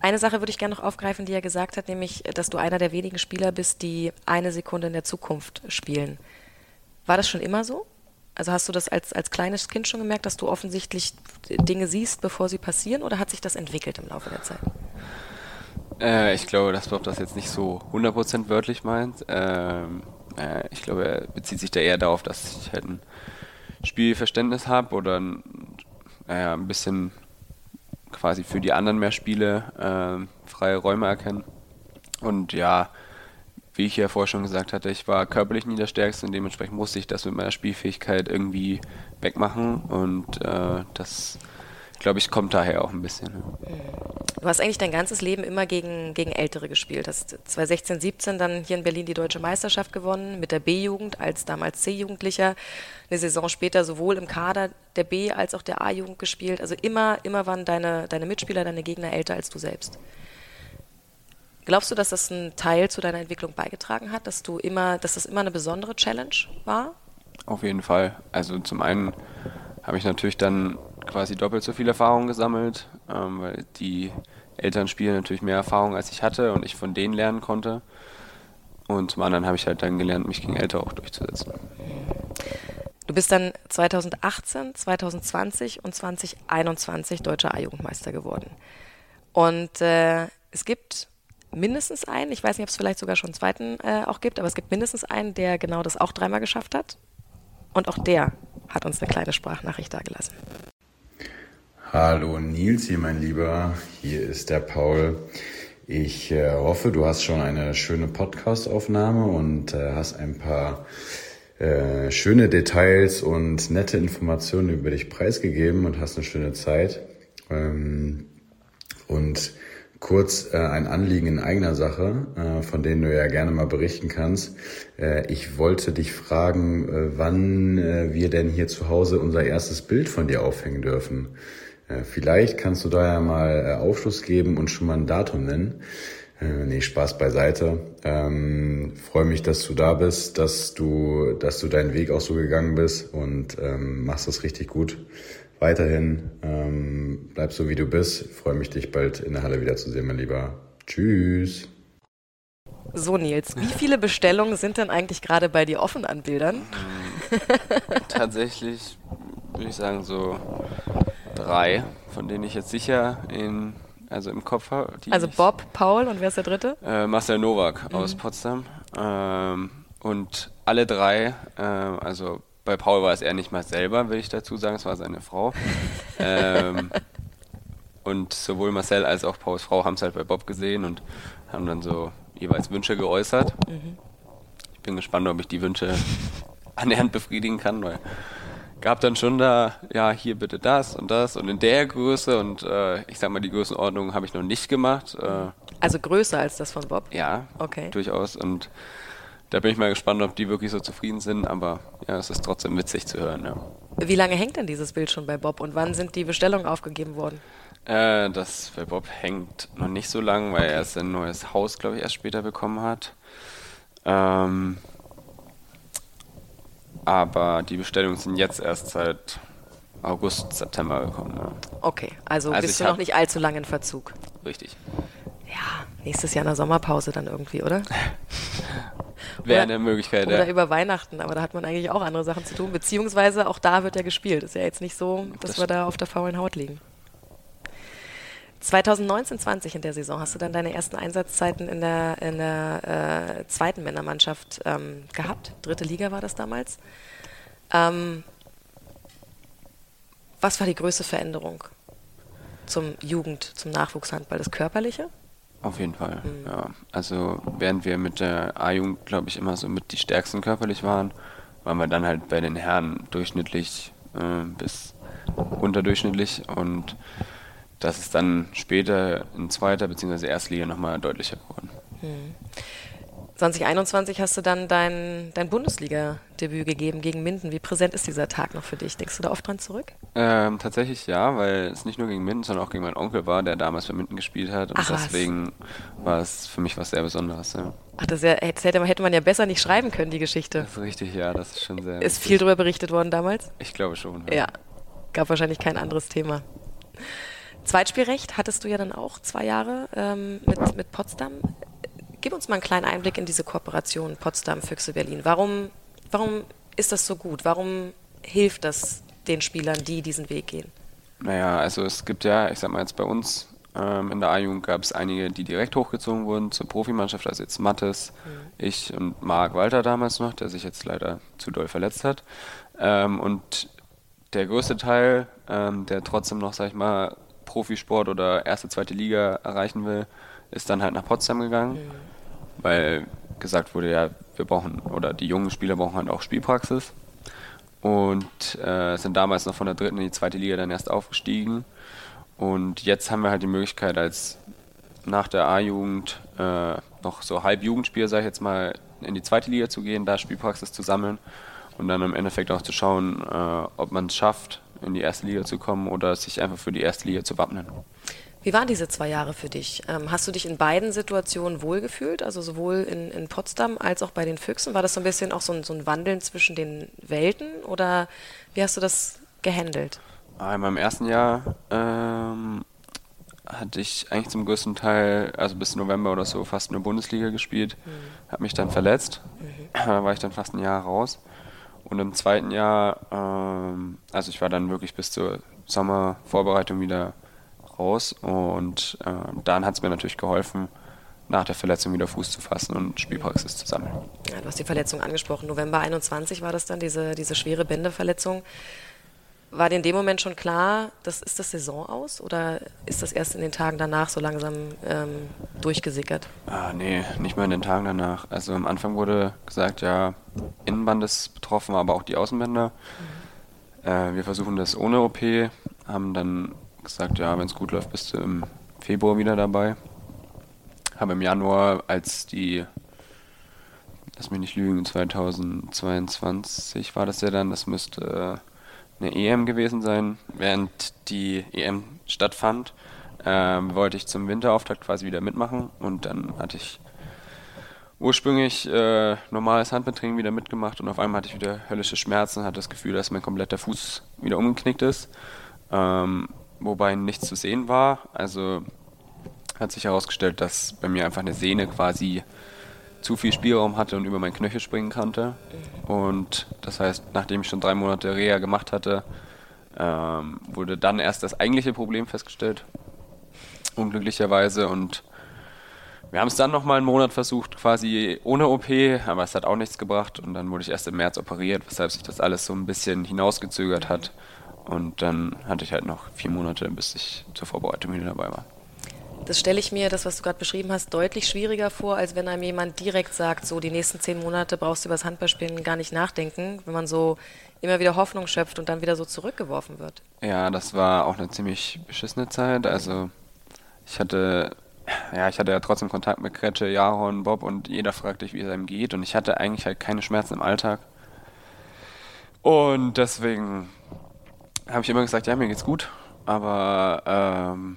Eine Sache würde ich gerne noch aufgreifen, die er gesagt hat, nämlich, dass du einer der wenigen Spieler bist, die eine Sekunde in der Zukunft spielen. War das schon immer so? Also hast du das als, als kleines Kind schon gemerkt, dass du offensichtlich Dinge siehst, bevor sie passieren, oder hat sich das entwickelt im Laufe der Zeit? Äh, ich glaube, dass Bob das jetzt nicht so 100% wörtlich meint. Ähm, äh, ich glaube, er bezieht sich da eher darauf, dass ich halt ein Spielverständnis habe oder ein, naja, ein bisschen quasi für die anderen mehr Spiele, ähm, freie Räume erkennen. Und ja, wie ich ja vorher schon gesagt hatte, ich war körperlich nie der Stärkste und dementsprechend musste ich das mit meiner Spielfähigkeit irgendwie wegmachen und äh, das, glaube ich, kommt daher auch ein bisschen. ne? Du hast eigentlich dein ganzes Leben immer gegen, gegen Ältere gespielt. Hast 2016, 17 dann hier in Berlin die deutsche Meisterschaft gewonnen mit der B-Jugend als damals C-Jugendlicher. Eine Saison später sowohl im Kader der B- als auch der A-Jugend gespielt. Also immer, immer waren deine, deine Mitspieler, deine Gegner älter als du selbst. Glaubst du, dass das ein Teil zu deiner Entwicklung beigetragen hat, dass du immer, dass das immer eine besondere Challenge war? Auf jeden Fall. Also zum einen habe ich natürlich dann quasi doppelt so viel Erfahrung gesammelt, ähm, weil die älteren Spieler natürlich mehr Erfahrung als ich hatte und ich von denen lernen konnte. Und zum anderen habe ich halt dann gelernt, mich gegen Ältere auch durchzusetzen. Du bist dann 2018, 2020 und 2021 deutscher A-Jugendmeister geworden. Und äh, es gibt mindestens einen, ich weiß nicht, ob es vielleicht sogar schon einen zweiten äh, auch gibt, aber es gibt mindestens einen, der genau das auch dreimal geschafft hat. Und auch der hat uns eine kleine Sprachnachricht dagelassen. Hallo Nils, hier mein Lieber, hier ist der Paul. Ich äh, hoffe, du hast schon eine schöne Podcast-Aufnahme und äh, hast ein paar äh, schöne Details und nette Informationen über dich preisgegeben und hast eine schöne Zeit. Ähm, und kurz äh, ein Anliegen in eigener Sache, äh, von denen du ja gerne mal berichten kannst. Äh, ich wollte dich fragen, wann wir denn hier zu Hause unser erstes Bild von dir aufhängen dürfen. Äh, vielleicht kannst du da ja mal äh, Aufschluss geben und schon mal ein Datum nennen. Äh, nee, Spaß beiseite. Ähm, Freue mich, dass du da bist, dass du, dass du deinen Weg auch so gegangen bist und ähm, machst das richtig gut. Weiterhin ähm, bleib so wie du bist. Freue mich, dich bald in der Halle wiederzusehen, mein Lieber. Tschüss. So, Nils, wie viele Bestellungen sind denn eigentlich gerade bei dir offen an Bildern? Tatsächlich würde ich sagen so drei, von denen ich jetzt sicher in, also im Kopf habe. Also Bob, Paul und wer ist der dritte? Äh, Marcel Nowak Mhm. aus Potsdam. Ähm, und alle drei, äh, also bei Paul war es er nicht mal selber, will ich dazu sagen, es war seine Frau. ähm, und sowohl Marcel als auch Pauls Frau haben es halt bei Bob gesehen und haben dann so jeweils Wünsche geäußert. Ich bin gespannt, ob ich die Wünsche annähernd befriedigen kann, weil gab dann schon da, ja, hier bitte das und das und in der Größe und äh, ich sag mal, die Größenordnung habe ich noch nicht gemacht. Äh, Also größer als das von Bob? ja, Okay. durchaus. Und da bin ich mal gespannt, ob die wirklich so zufrieden sind. Aber ja, es ist trotzdem witzig zu hören. Ja. Wie lange hängt denn dieses Bild schon bei Bob und wann sind die Bestellungen aufgegeben worden? Äh, das bei Bob hängt noch nicht so lang, weil er sein neues Haus, glaube ich, erst später bekommen hat. Ähm, aber die Bestellungen sind jetzt erst seit August, September gekommen. Ja. Okay, also, Also bist du noch nicht allzu lange in Verzug. Richtig. Ja, nächstes Jahr in der Sommerpause dann irgendwie, oder? Wäre Oder- eine Möglichkeit. Oder ja. über Weihnachten, aber da hat man eigentlich auch andere Sachen zu tun. Beziehungsweise auch da wird ja gespielt. Ist ja jetzt nicht so, dass Das wir da auf der faulen Haut liegen. 2019-20 in der Saison hast du dann deine ersten Einsatzzeiten in der, in der äh, zweiten Männermannschaft ähm, gehabt. Dritte Liga war das damals. Ähm, was war die größte Veränderung zum Jugend, zum Nachwuchshandball? Das Körperliche? Auf jeden Fall, ja. Also während wir mit der A-Jugend, glaube ich, immer so mit die stärksten körperlich waren, waren wir dann halt bei den Herren durchschnittlich äh, bis unterdurchschnittlich und das ist dann später in zweiter bzw. Erstliga nochmal deutlicher geworden. 2021 hast du dann dein, dein Bundesliga-Debüt gegeben gegen Minden. Wie präsent ist dieser Tag noch für dich? Denkst du da oft dran zurück? Ähm, tatsächlich ja, weil es nicht nur gegen Minden, sondern auch gegen meinen Onkel war, der damals bei Minden gespielt hat. Und Ach, was. deswegen war es für mich was sehr Besonderes. Ja. Ach, das, ja, das hätte, hätte man ja besser nicht schreiben können, die Geschichte. Das ist richtig, ja, das ist schon sehr. Ist viel darüber berichtet worden damals? Ich glaube schon. Ja, gab wahrscheinlich kein anderes Thema. Zweitspielrecht hattest du ja dann auch zwei Jahre ähm, mit, mit Potsdam. Gib uns mal einen kleinen Einblick in diese Kooperation Potsdam-Füchse-Berlin. Warum, warum ist das so gut? Warum hilft das den Spielern, die diesen Weg gehen? Naja, also es gibt ja, ich sag mal jetzt bei uns ähm, in der A-Jugend gab es einige, die direkt hochgezogen wurden zur Profimannschaft, also jetzt Mattes, ich und Marc Walter damals noch, der sich jetzt leider zu doll verletzt hat. Ähm, und der größte Teil, ähm, der trotzdem noch, sag ich mal, Profisport oder erste, zweite Liga erreichen will, ist dann halt nach Potsdam gegangen, weil gesagt wurde, ja, wir brauchen, oder die jungen Spieler brauchen halt auch Spielpraxis. Und äh, sind damals noch von der dritten in die zweite Liga dann erst aufgestiegen. Und jetzt haben wir halt die Möglichkeit, als nach der A-Jugend äh, noch so Halbjugendspieler, sag ich jetzt mal, in die zweite Liga zu gehen, da Spielpraxis zu sammeln und dann im Endeffekt auch zu schauen, äh, ob man es schafft, in die erste Liga zu kommen oder sich einfach für die erste Liga zu wappnen. Wie waren diese zwei Jahre für dich? Ähm, hast du dich in beiden Situationen wohlgefühlt, also sowohl in, in Potsdam als auch bei den Füchsen? War das so ein bisschen auch so ein, so ein Wandeln zwischen den Welten oder wie hast du das gehandelt? Ah, In meinem ersten Jahr ähm, hatte ich eigentlich zum größten Teil, also bis November oder so, fast nur Bundesliga gespielt. Habe mich dann verletzt. Da war ich dann fast ein Jahr raus. Und im zweiten Jahr, ähm, also ich war dann wirklich bis zur Sommervorbereitung wieder raus. Und äh, dann hat es mir natürlich geholfen, nach der Verletzung wieder Fuß zu fassen und Spielpraxis zu sammeln. Ja, du hast die Verletzung angesprochen. November 21 war das dann, diese, diese schwere Bänderverletzung. War dir in dem Moment schon klar, das ist das Saison aus oder ist das erst in den Tagen danach so langsam ähm, durchgesickert? Ah, nee, nicht mehr in den Tagen danach. Also am Anfang wurde gesagt, ja, Innenband ist betroffen, aber auch die Außenbänder. Äh, wir versuchen das ohne OP, haben dann gesagt, ja, wenn es gut läuft, bist du im Februar wieder dabei. Haben im Januar, als die, lass mich nicht lügen, 2022 war das ja dann, das müsste eine EM gewesen sein, während die EM stattfand, ähm, wollte ich zum Winterauftakt quasi wieder mitmachen und dann hatte ich ursprünglich äh, normales Handbetraining wieder mitgemacht und auf einmal hatte ich wieder höllische Schmerzen, hatte das Gefühl, dass mein kompletter Fuß wieder umgeknickt ist, ähm, wobei nichts zu sehen war. Also hat sich herausgestellt, dass bei mir einfach eine Sehne quasi zu viel Spielraum hatte und über meinen Knöchel springen konnte. Und das heißt, nachdem ich schon drei Monate Reha gemacht hatte, ähm, wurde dann erst das eigentliche Problem festgestellt. Unglücklicherweise. Und wir haben es dann nochmal einen Monat versucht, quasi ohne OP, aber es hat auch nichts gebracht. Und dann wurde ich erst im März operiert, weshalb sich das alles so ein bisschen hinausgezögert hat. Und dann hatte ich halt noch vier Monate, bis ich zur Vorbereitung wieder dabei war. Das stelle ich mir, das, was du gerade beschrieben hast, deutlich schwieriger vor, als wenn einem jemand direkt sagt, so die nächsten zehn Monate brauchst du über das Handballspielen gar nicht nachdenken, wenn man so immer wieder Hoffnung schöpft und dann wieder so zurückgeworfen wird. Ja, das war auch eine ziemlich beschissene Zeit. Also ich hatte, ja, ich hatte ja trotzdem Kontakt mit Kretsche, Jaron, Bob und jeder fragte dich, wie es einem geht. Und ich hatte eigentlich halt keine Schmerzen im Alltag. Und deswegen habe ich immer gesagt, ja, mir geht's gut. Aber ähm,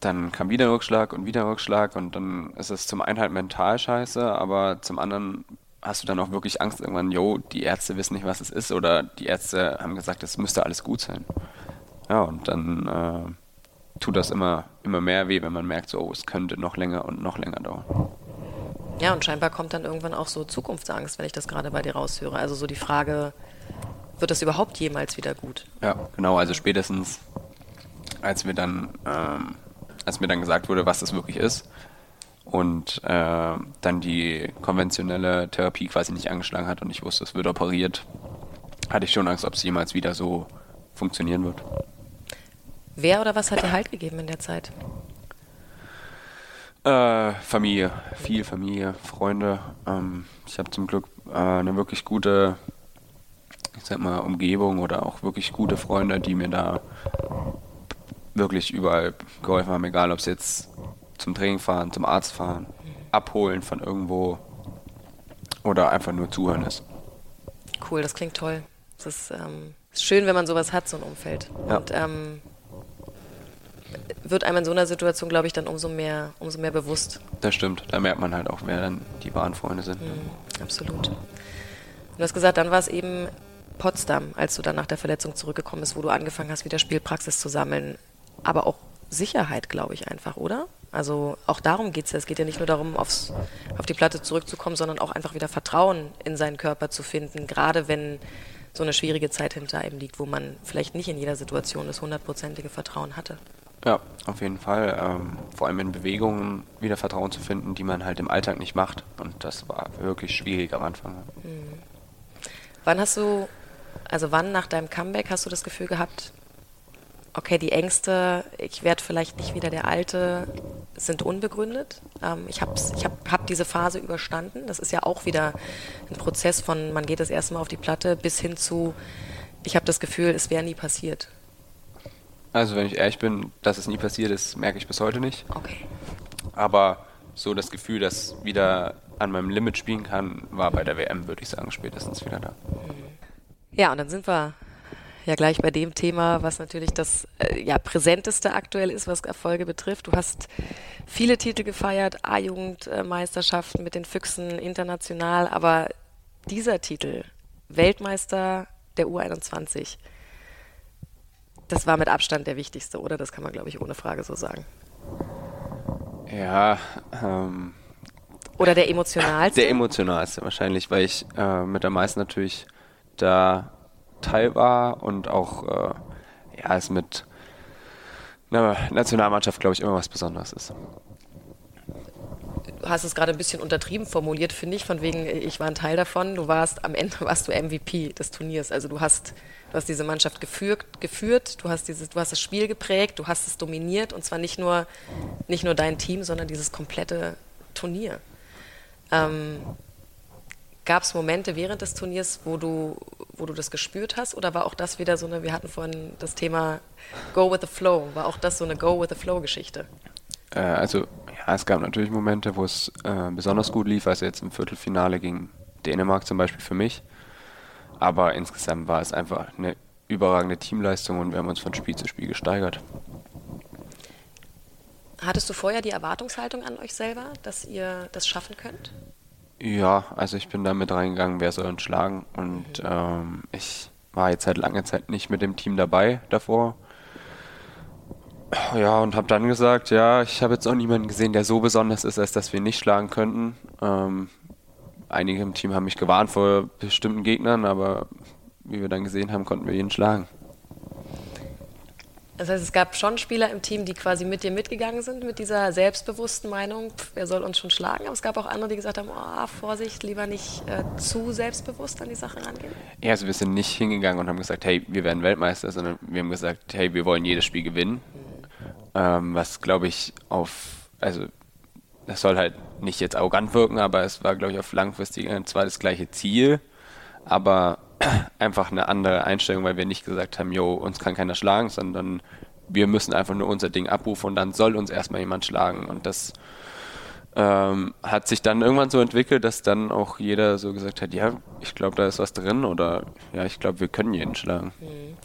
dann kam wieder Rückschlag und wieder Rückschlag und dann ist es zum einen halt mental scheiße, aber zum anderen hast du dann auch wirklich Angst irgendwann, yo, die Ärzte wissen nicht, was es ist oder die Ärzte haben gesagt, es müsste alles gut sein. Ja, und dann äh, tut das immer, immer mehr weh, wenn man merkt, so, oh, es könnte noch länger und noch länger dauern. Ja, und scheinbar kommt dann irgendwann auch so Zukunftsangst, wenn ich das gerade bei dir raushöre. Also so die Frage, wird das überhaupt jemals wieder gut? Ja, genau, also spätestens als wir dann, ähm, als mir dann gesagt wurde, was das wirklich ist und äh, dann die konventionelle Therapie quasi nicht angeschlagen hat und ich wusste, es wird operiert, hatte ich schon Angst, ob es jemals wieder so funktionieren wird. Wer oder was hat dir Halt gegeben in der Zeit? Äh, Familie, viel Familie, Freunde. Ähm, ich habe zum Glück äh, eine wirklich gute, ich sag mal, Umgebung oder auch wirklich gute Freunde, die mir da wirklich überall geholfen haben, egal ob es jetzt zum Training fahren, zum Arzt fahren abholen von irgendwo oder einfach nur zuhören ist. Cool, das klingt toll. Es ist, ähm, ist, schön, wenn man sowas hat, so ein Umfeld. Ja. Und ähm, wird einem in so einer Situation, glaube ich, dann umso mehr, umso mehr bewusst. Das stimmt. Da merkt man halt auch, wer dann die wahren Freunde sind. Mhm, absolut. Du hast gesagt, dann war es eben Potsdam, als du dann nach der Verletzung zurückgekommen bist, wo du angefangen hast, wieder Spielpraxis zu sammeln. Aber auch Sicherheit, glaube ich, einfach, oder? Also auch darum geht es ja. Es geht ja nicht nur darum, aufs, auf die Platte zurückzukommen, sondern auch einfach wieder Vertrauen in seinen Körper zu finden, gerade wenn so eine schwierige Zeit hinter einem liegt, wo man vielleicht nicht in jeder Situation das hundertprozentige Vertrauen hatte. Ja, auf jeden Fall. Ähm, vor allem in Bewegungen wieder Vertrauen zu finden, die man halt im Alltag nicht macht. Und das war wirklich schwierig am Anfang. Mhm. Wann hast du, also wann nach deinem Comeback hast du das Gefühl gehabt, okay, die Ängste, ich werde vielleicht nicht wieder der Alte, sind unbegründet. Ähm, ich habe ich hab, hab diese Phase überstanden. Das ist ja auch wieder ein Prozess von, man geht das erste Mal auf die Platte bis hin zu, ich habe das Gefühl, es wäre nie passiert. Also wenn ich ehrlich bin, dass es nie passiert ist, merke ich bis heute nicht. Okay. Aber so das Gefühl, dass wieder an meinem Limit spielen kann, war bei der WM, würde ich sagen, spätestens wieder da. Ja, und dann sind wir ja gleich bei dem Thema, was natürlich das äh, ja, präsenteste aktuell ist, was Erfolge betrifft. Du hast viele Titel gefeiert, A-Jugendmeisterschaften mit den Füchsen international, aber dieser Titel, Weltmeister der U21, das war mit Abstand der wichtigste, oder? Das kann man, glaube ich, ohne Frage so sagen. Ja. Ähm, oder der emotionalste? Der emotionalste wahrscheinlich, weil ich äh, mit am meisten natürlich da Teil war und auch äh, ja, es mit einer Nationalmannschaft, glaube ich, immer was Besonderes ist. Du hast es gerade ein bisschen untertrieben formuliert, finde ich, von wegen, ich war ein Teil davon. Du warst am Ende warst du MVP des Turniers. Also du hast, du hast diese Mannschaft geführt, geführt du, hast dieses, du hast das Spiel geprägt, du hast es dominiert und zwar nicht nur, nicht nur dein Team, sondern dieses komplette Turnier. Ähm, Gab es Momente während des Turniers, wo du, wo du das gespürt hast? Oder war auch das wieder so eine, wir hatten vorhin das Thema Go with the Flow, war auch das so eine Go with the Flow-Geschichte? Äh, also, ja, es gab natürlich Momente, wo es äh, besonders gut lief, also jetzt im Viertelfinale gegen Dänemark zum Beispiel für mich. Aber insgesamt war es einfach eine überragende Teamleistung und wir haben uns von Spiel zu Spiel gesteigert. Hattest du vorher die Erwartungshaltung an euch selber, dass ihr das schaffen könnt? Ja, also ich bin da mit reingegangen, wer soll uns schlagen. Und ähm, ich war jetzt seit langer Zeit nicht mit dem Team dabei davor. Ja, und habe dann gesagt, ja, ich habe jetzt auch niemanden gesehen, der so besonders ist, als dass wir nicht schlagen könnten. Ähm, einige im Team haben mich gewarnt vor bestimmten Gegnern, aber wie wir dann gesehen haben, konnten wir jeden schlagen. Das heißt, es gab schon Spieler im Team, die quasi mit dir mitgegangen sind, mit dieser selbstbewussten Meinung, wer soll uns schon schlagen? Aber es gab auch andere, die gesagt haben, oh, Vorsicht, lieber nicht äh, zu selbstbewusst an die Sache rangehen. Ja, also wir sind nicht hingegangen und haben gesagt, hey, wir werden Weltmeister, sondern wir haben gesagt, hey, wir wollen jedes Spiel gewinnen. Mhm. Ähm, was, glaube ich, auf, also das soll halt nicht jetzt arrogant wirken, aber es war, glaube ich, auf langfristig zwar das gleiche Ziel, aber einfach eine andere Einstellung, weil wir nicht gesagt haben, jo, uns kann keiner schlagen, sondern wir müssen einfach nur unser Ding abrufen und dann soll uns erstmal jemand schlagen. Und das ähm, hat sich dann irgendwann so entwickelt, dass dann auch jeder so gesagt hat, ja, ich glaube, da ist was drin oder ja, ich glaube, wir können jeden schlagen. Mhm.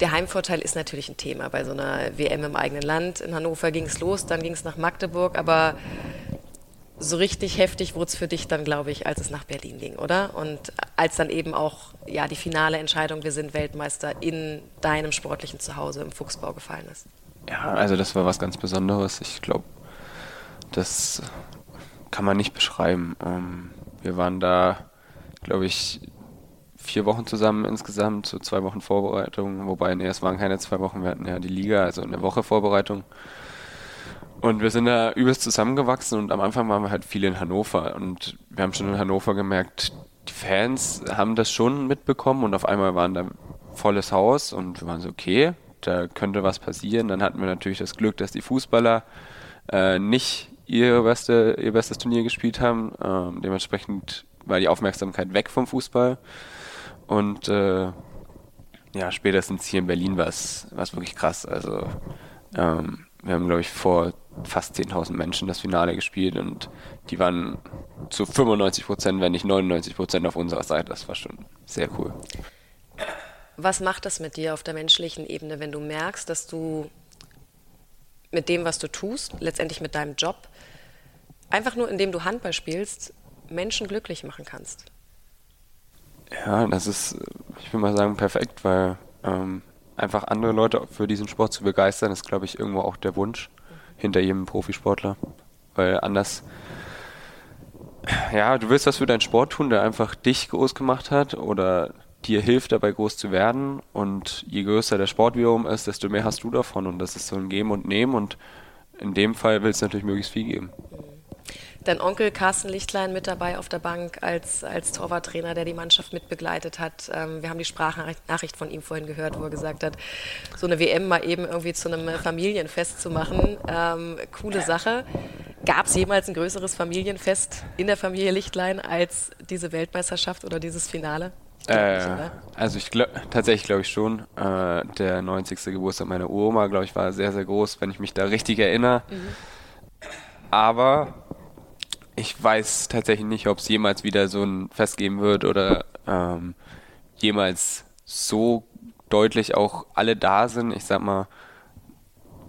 Der Heimvorteil ist natürlich ein Thema bei so einer WM im eigenen Land. In Hannover ging es los, dann ging es nach Magdeburg, aber so richtig heftig wurde es für dich dann, glaube ich, als es nach Berlin ging, oder? Und als dann eben auch ja, die finale Entscheidung, wir sind Weltmeister in deinem sportlichen Zuhause im Fuchsbau gefallen ist. Ja, also das war was ganz Besonderes. Ich glaube, das kann man nicht beschreiben. Ähm, wir waren da, glaube ich, vier Wochen zusammen insgesamt, so zwei Wochen Vorbereitung, wobei, nee, es waren keine zwei Wochen, wir hatten ja die Liga, also eine Woche Vorbereitung. Und wir sind da übelst zusammengewachsen und am Anfang waren wir halt viel in Hannover und wir haben schon in Hannover gemerkt, die Fans haben das schon mitbekommen und auf einmal waren da volles Haus und wir waren so, okay, da könnte was passieren. Dann hatten wir natürlich das Glück, dass die Fußballer äh, nicht ihr, beste, ihr bestes Turnier gespielt haben. Ähm, dementsprechend war die Aufmerksamkeit weg vom Fußball. Und äh, ja, spätestens hier in Berlin war es wirklich krass. Also ähm, wir haben, glaube ich, vor fast 10.000 Menschen das Finale gespielt und die waren zu 95 Prozent, wenn nicht 99 Prozent auf unserer Seite. Das war schon sehr cool. Was macht das mit dir auf der menschlichen Ebene, wenn du merkst, dass du mit dem, was du tust, letztendlich mit deinem Job, einfach nur indem du Handball spielst, Menschen glücklich machen kannst? Ja, das ist, ich will mal sagen, perfekt, weil ähm, einfach andere Leute für diesen Sport zu begeistern, ist, glaube ich, irgendwo auch der Wunsch hinter jedem Profisportler. Weil anders, ja, du willst was für deinen Sport tun, der einfach dich groß gemacht hat oder dir hilft dabei groß zu werden. Und je größer der Sport wiederum ist, desto mehr hast du davon. Und das ist so ein Geben und Nehmen. Und in dem Fall will es natürlich möglichst viel geben. Dein Onkel Carsten Lichtlein mit dabei auf der Bank als, als Torwarttrainer, der die Mannschaft mitbegleitet hat. Ähm, wir haben die Sprachnachricht von ihm vorhin gehört, wo er gesagt hat, so eine WM mal eben irgendwie zu einem Familienfest zu machen. Ähm, coole Sache. Gab es jemals ein größeres Familienfest in der Familie Lichtlein als diese Weltmeisterschaft oder dieses Finale? Äh, also ich glaube tatsächlich glaube ich schon. Äh, der 90. Geburtstag meiner Uroma, glaube ich, war sehr, sehr groß, wenn ich mich da richtig erinnere. Mhm. Aber ich weiß tatsächlich nicht, ob es jemals wieder so ein Fest geben wird oder ähm, jemals so deutlich auch alle da sind. Ich sag mal,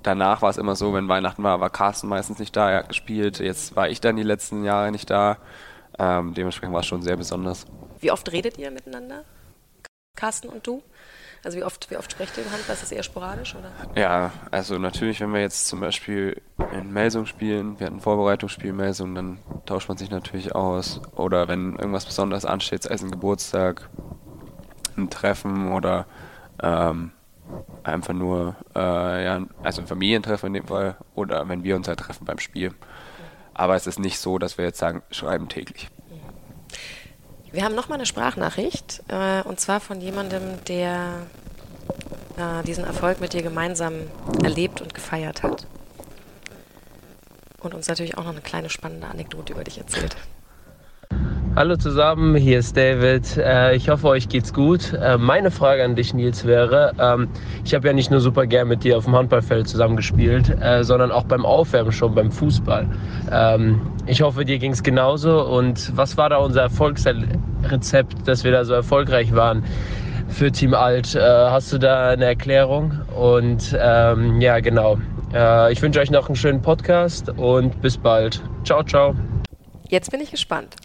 danach war es immer so, wenn Weihnachten war, war Carsten meistens nicht da, er hat gespielt. Jetzt war ich dann die letzten Jahre nicht da. Ähm, dementsprechend war es schon sehr besonders. Wie oft redet ihr miteinander, Carsten und du? Also wie oft, wie oft sprecht ihr im Handball? Ist das eher sporadisch? Oder? Ja, also natürlich, wenn wir jetzt zum Beispiel in Melsung spielen, wir hatten ein Vorbereitungsspiel in Melsung, dann tauscht man sich natürlich aus. Oder wenn irgendwas Besonderes ansteht, sei es ein Geburtstag, ein Treffen oder ähm, einfach nur, äh, ja, also ein Familientreffen in dem Fall, oder wenn wir uns halt treffen beim Spiel. Aber es ist nicht so, dass wir jetzt sagen, schreiben täglich. Wir haben nochmal eine Sprachnachricht äh, und zwar von jemandem, der äh, diesen Erfolg mit dir gemeinsam erlebt und gefeiert hat. Und uns natürlich auch noch eine kleine spannende Anekdote über dich erzählt. Hallo zusammen, hier ist David. Äh, ich hoffe, euch geht's gut. Äh, meine Frage an dich, Nils, wäre: ähm, Ich habe ja nicht nur super gern mit dir auf dem Handballfeld zusammengespielt, äh, sondern auch beim Aufwärmen schon beim Fußball. Ähm, ich hoffe, dir ging's genauso. Und was war da unser Erfolgsrezept, dass wir da so erfolgreich waren? Für Team Alt. hast du da eine Erklärung? Und ähm, ja, genau. ich wünsche euch noch einen schönen Podcast und bis bald. Ciao, ciao. Jetzt bin ich gespannt.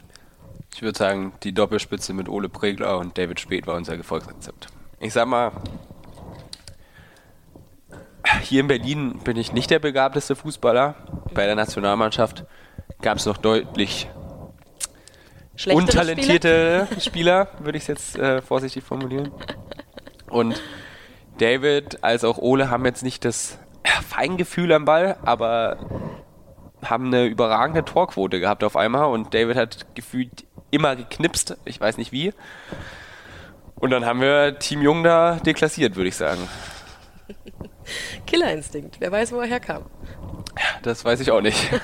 Ich würde sagen, die Doppelspitze mit Ole Pregler und David Speth war unser Erfolgsrezept. Ich sag mal, hier in Berlin bin ich nicht der begabteste Fußballer. Bei der Nationalmannschaft gab es noch deutlich untalentierte Spieler, Spieler würde ich es jetzt äh, vorsichtig formulieren. Und David als auch Ole haben jetzt nicht das Feingefühl am Ball, aber haben eine überragende Torquote gehabt auf einmal und David hat gefühlt immer geknipst, ich weiß nicht wie. Und dann haben wir Team Jung da deklassiert, würde ich sagen. Killerinstinkt, wer weiß, wo er herkam. Das weiß ich auch nicht.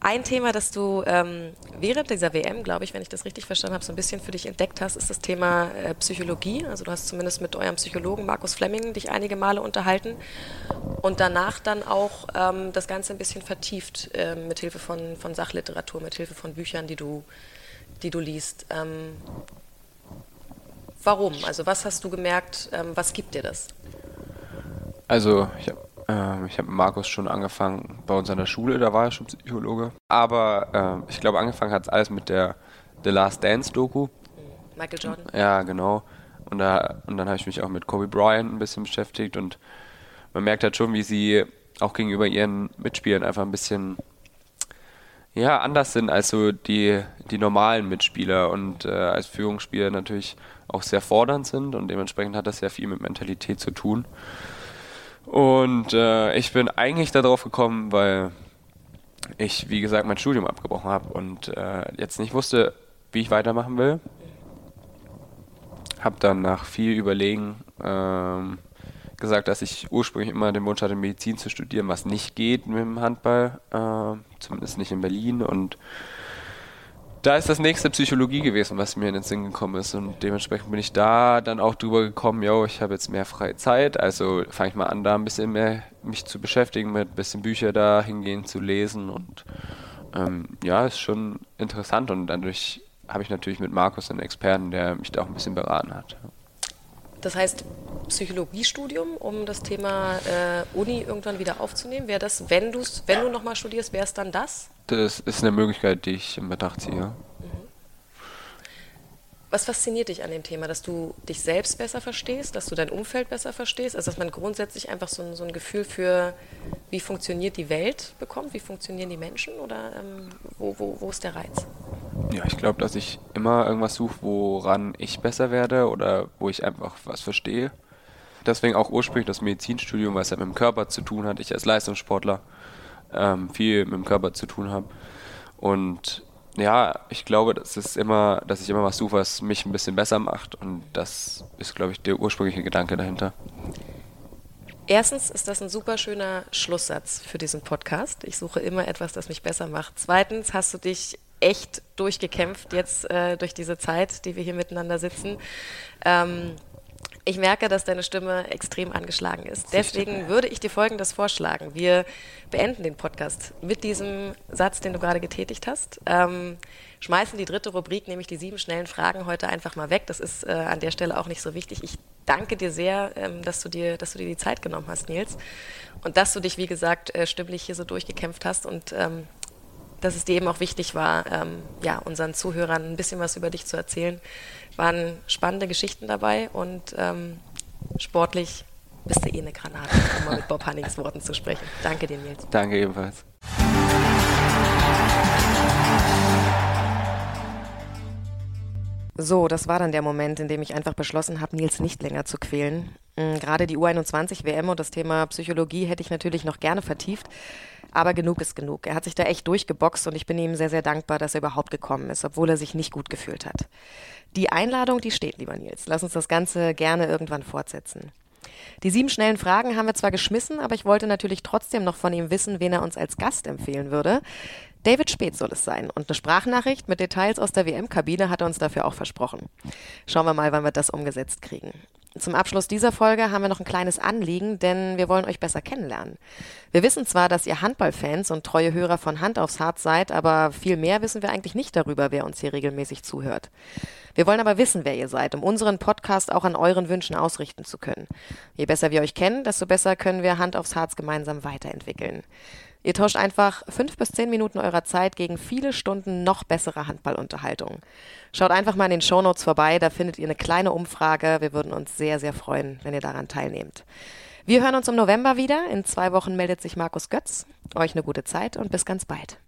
Ein Thema, das du ähm, während dieser WM, glaube ich, wenn ich das richtig verstanden habe, so ein bisschen für dich entdeckt hast, ist das Thema äh, Psychologie. Also du hast zumindest mit eurem Psychologen Markus Flemming dich einige Male unterhalten und danach dann auch ähm, das Ganze ein bisschen vertieft äh, mit Hilfe von, von Sachliteratur, mit Hilfe von Büchern, die du, die du liest. Ähm, warum? Also was hast du gemerkt, ähm, was gibt dir das? Also ich habe ähm, ich habe mit Markus schon angefangen bei uns an der Schule, da war er schon Psychologe. Aber äh, ich glaube, angefangen hat es alles mit der The Last Dance Doku. Michael Jordan. Ja, genau. Und, da, und dann habe ich mich auch mit Kobe Bryant ein bisschen beschäftigt und man merkt halt schon, wie sie auch gegenüber ihren Mitspielern einfach ein bisschen ja, anders sind als so die, die normalen Mitspieler und äh, als Führungsspieler natürlich auch sehr fordernd sind und dementsprechend hat das sehr viel mit Mentalität zu tun. Und äh, ich bin eigentlich darauf gekommen, weil ich, wie gesagt, mein Studium abgebrochen habe und äh, jetzt nicht wusste, wie ich weitermachen will. Habe dann nach viel Überlegen ähm, gesagt, dass ich ursprünglich immer den Wunsch hatte, Medizin zu studieren, was nicht geht mit dem Handball, äh, zumindest nicht in Berlin. Und da ist das nächste Psychologie gewesen, was mir in den Sinn gekommen ist. Und dementsprechend bin ich da dann auch drüber gekommen, yo, ich habe jetzt mehr freie Zeit, also fange ich mal an, da ein bisschen mehr mich zu beschäftigen, mit ein bisschen Bücher da hingehen zu lesen. Und ähm, ja, ist schon interessant. Und dadurch habe ich natürlich mit Markus einen Experten, der mich da auch ein bisschen beraten hat. Das heißt, Psychologiestudium, um das Thema äh, Uni irgendwann wieder aufzunehmen, wäre das, wenn, du's, wenn du nochmal studierst, wäre es dann das? Das ist eine Möglichkeit, die ich in Betracht ziehe. Was fasziniert dich an dem Thema, dass du dich selbst besser verstehst, dass du dein Umfeld besser verstehst, also dass man grundsätzlich einfach so ein, so ein Gefühl für, wie funktioniert die Welt bekommt, wie funktionieren die Menschen oder ähm, wo, wo, wo ist der Reiz? Ja, ich glaube, dass ich immer irgendwas suche, woran ich besser werde oder wo ich einfach was verstehe. Deswegen auch ursprünglich das Medizinstudium, weil es halt mit dem Körper zu tun hat. Ich als Leistungssportler ähm, viel mit dem Körper zu tun habe. Und ja, ich glaube, das ist immer, dass ich immer was suche, was mich ein bisschen besser macht. Und das ist, glaube ich, der ursprüngliche Gedanke dahinter. Erstens ist das ein super schöner Schlusssatz für diesen Podcast. Ich suche immer etwas, das mich besser macht. Zweitens hast du dich echt durchgekämpft jetzt äh, durch diese Zeit, die wir hier miteinander sitzen. Ähm, ich merke, dass deine Stimme extrem angeschlagen ist. Deswegen würde ich dir Folgendes vorschlagen. Wir beenden den Podcast mit diesem Satz, den du gerade getätigt hast. Ähm, schmeißen die dritte Rubrik, nämlich die sieben schnellen Fragen, heute einfach mal weg. Das ist äh, an der Stelle auch nicht so wichtig. Ich danke dir sehr, ähm, dass, du dir, dass du dir die Zeit genommen hast, Nils. Und dass du dich, wie gesagt, äh, stimmlich hier so durchgekämpft hast und ähm, dass es dir eben auch wichtig war, ähm, ja, unseren Zuhörern ein bisschen was über dich zu erzählen. Waren spannende Geschichten dabei und ähm, sportlich bist du eh eine Granate, um mal mit Bob Hannings Worten zu sprechen. Danke dir, Nils. Danke ebenfalls. So, das war dann der Moment, in dem ich einfach beschlossen habe, Nils nicht länger zu quälen. Mm, gerade die U21 WM und das Thema Psychologie hätte ich natürlich noch gerne vertieft. Aber genug ist genug. Er hat sich da echt durchgeboxt und ich bin ihm sehr, sehr dankbar, dass er überhaupt gekommen ist, obwohl er sich nicht gut gefühlt hat. Die Einladung, die steht, lieber Nils. Lass uns das Ganze gerne irgendwann fortsetzen. Die sieben schnellen Fragen haben wir zwar geschmissen, aber ich wollte natürlich trotzdem noch von ihm wissen, wen er uns als Gast empfehlen würde. David Speth soll es sein und eine Sprachnachricht mit Details aus der WM-Kabine hat er uns dafür auch versprochen. Schauen wir mal, wann wir das umgesetzt kriegen. Zum Abschluss dieser Folge haben wir noch ein kleines Anliegen, denn wir wollen euch besser kennenlernen. Wir wissen zwar, dass ihr Handballfans und treue Hörer von Hand aufs Hart seid, aber viel mehr wissen wir eigentlich nicht darüber, wer uns hier regelmäßig zuhört. Wir wollen aber wissen, wer ihr seid, um unseren Podcast auch an euren Wünschen ausrichten zu können. Je besser wir euch kennen, desto besser können wir Hand aufs Harz gemeinsam weiterentwickeln. Ihr tauscht einfach fünf bis zehn Minuten eurer Zeit gegen viele Stunden noch bessere Handballunterhaltung. Schaut einfach mal in den Shownotes vorbei, da findet ihr eine kleine Umfrage. Wir würden uns sehr, sehr freuen, wenn ihr daran teilnehmt. Wir hören uns im November wieder. In zwei Wochen meldet sich Markus Götz. Euch eine gute Zeit und bis ganz bald.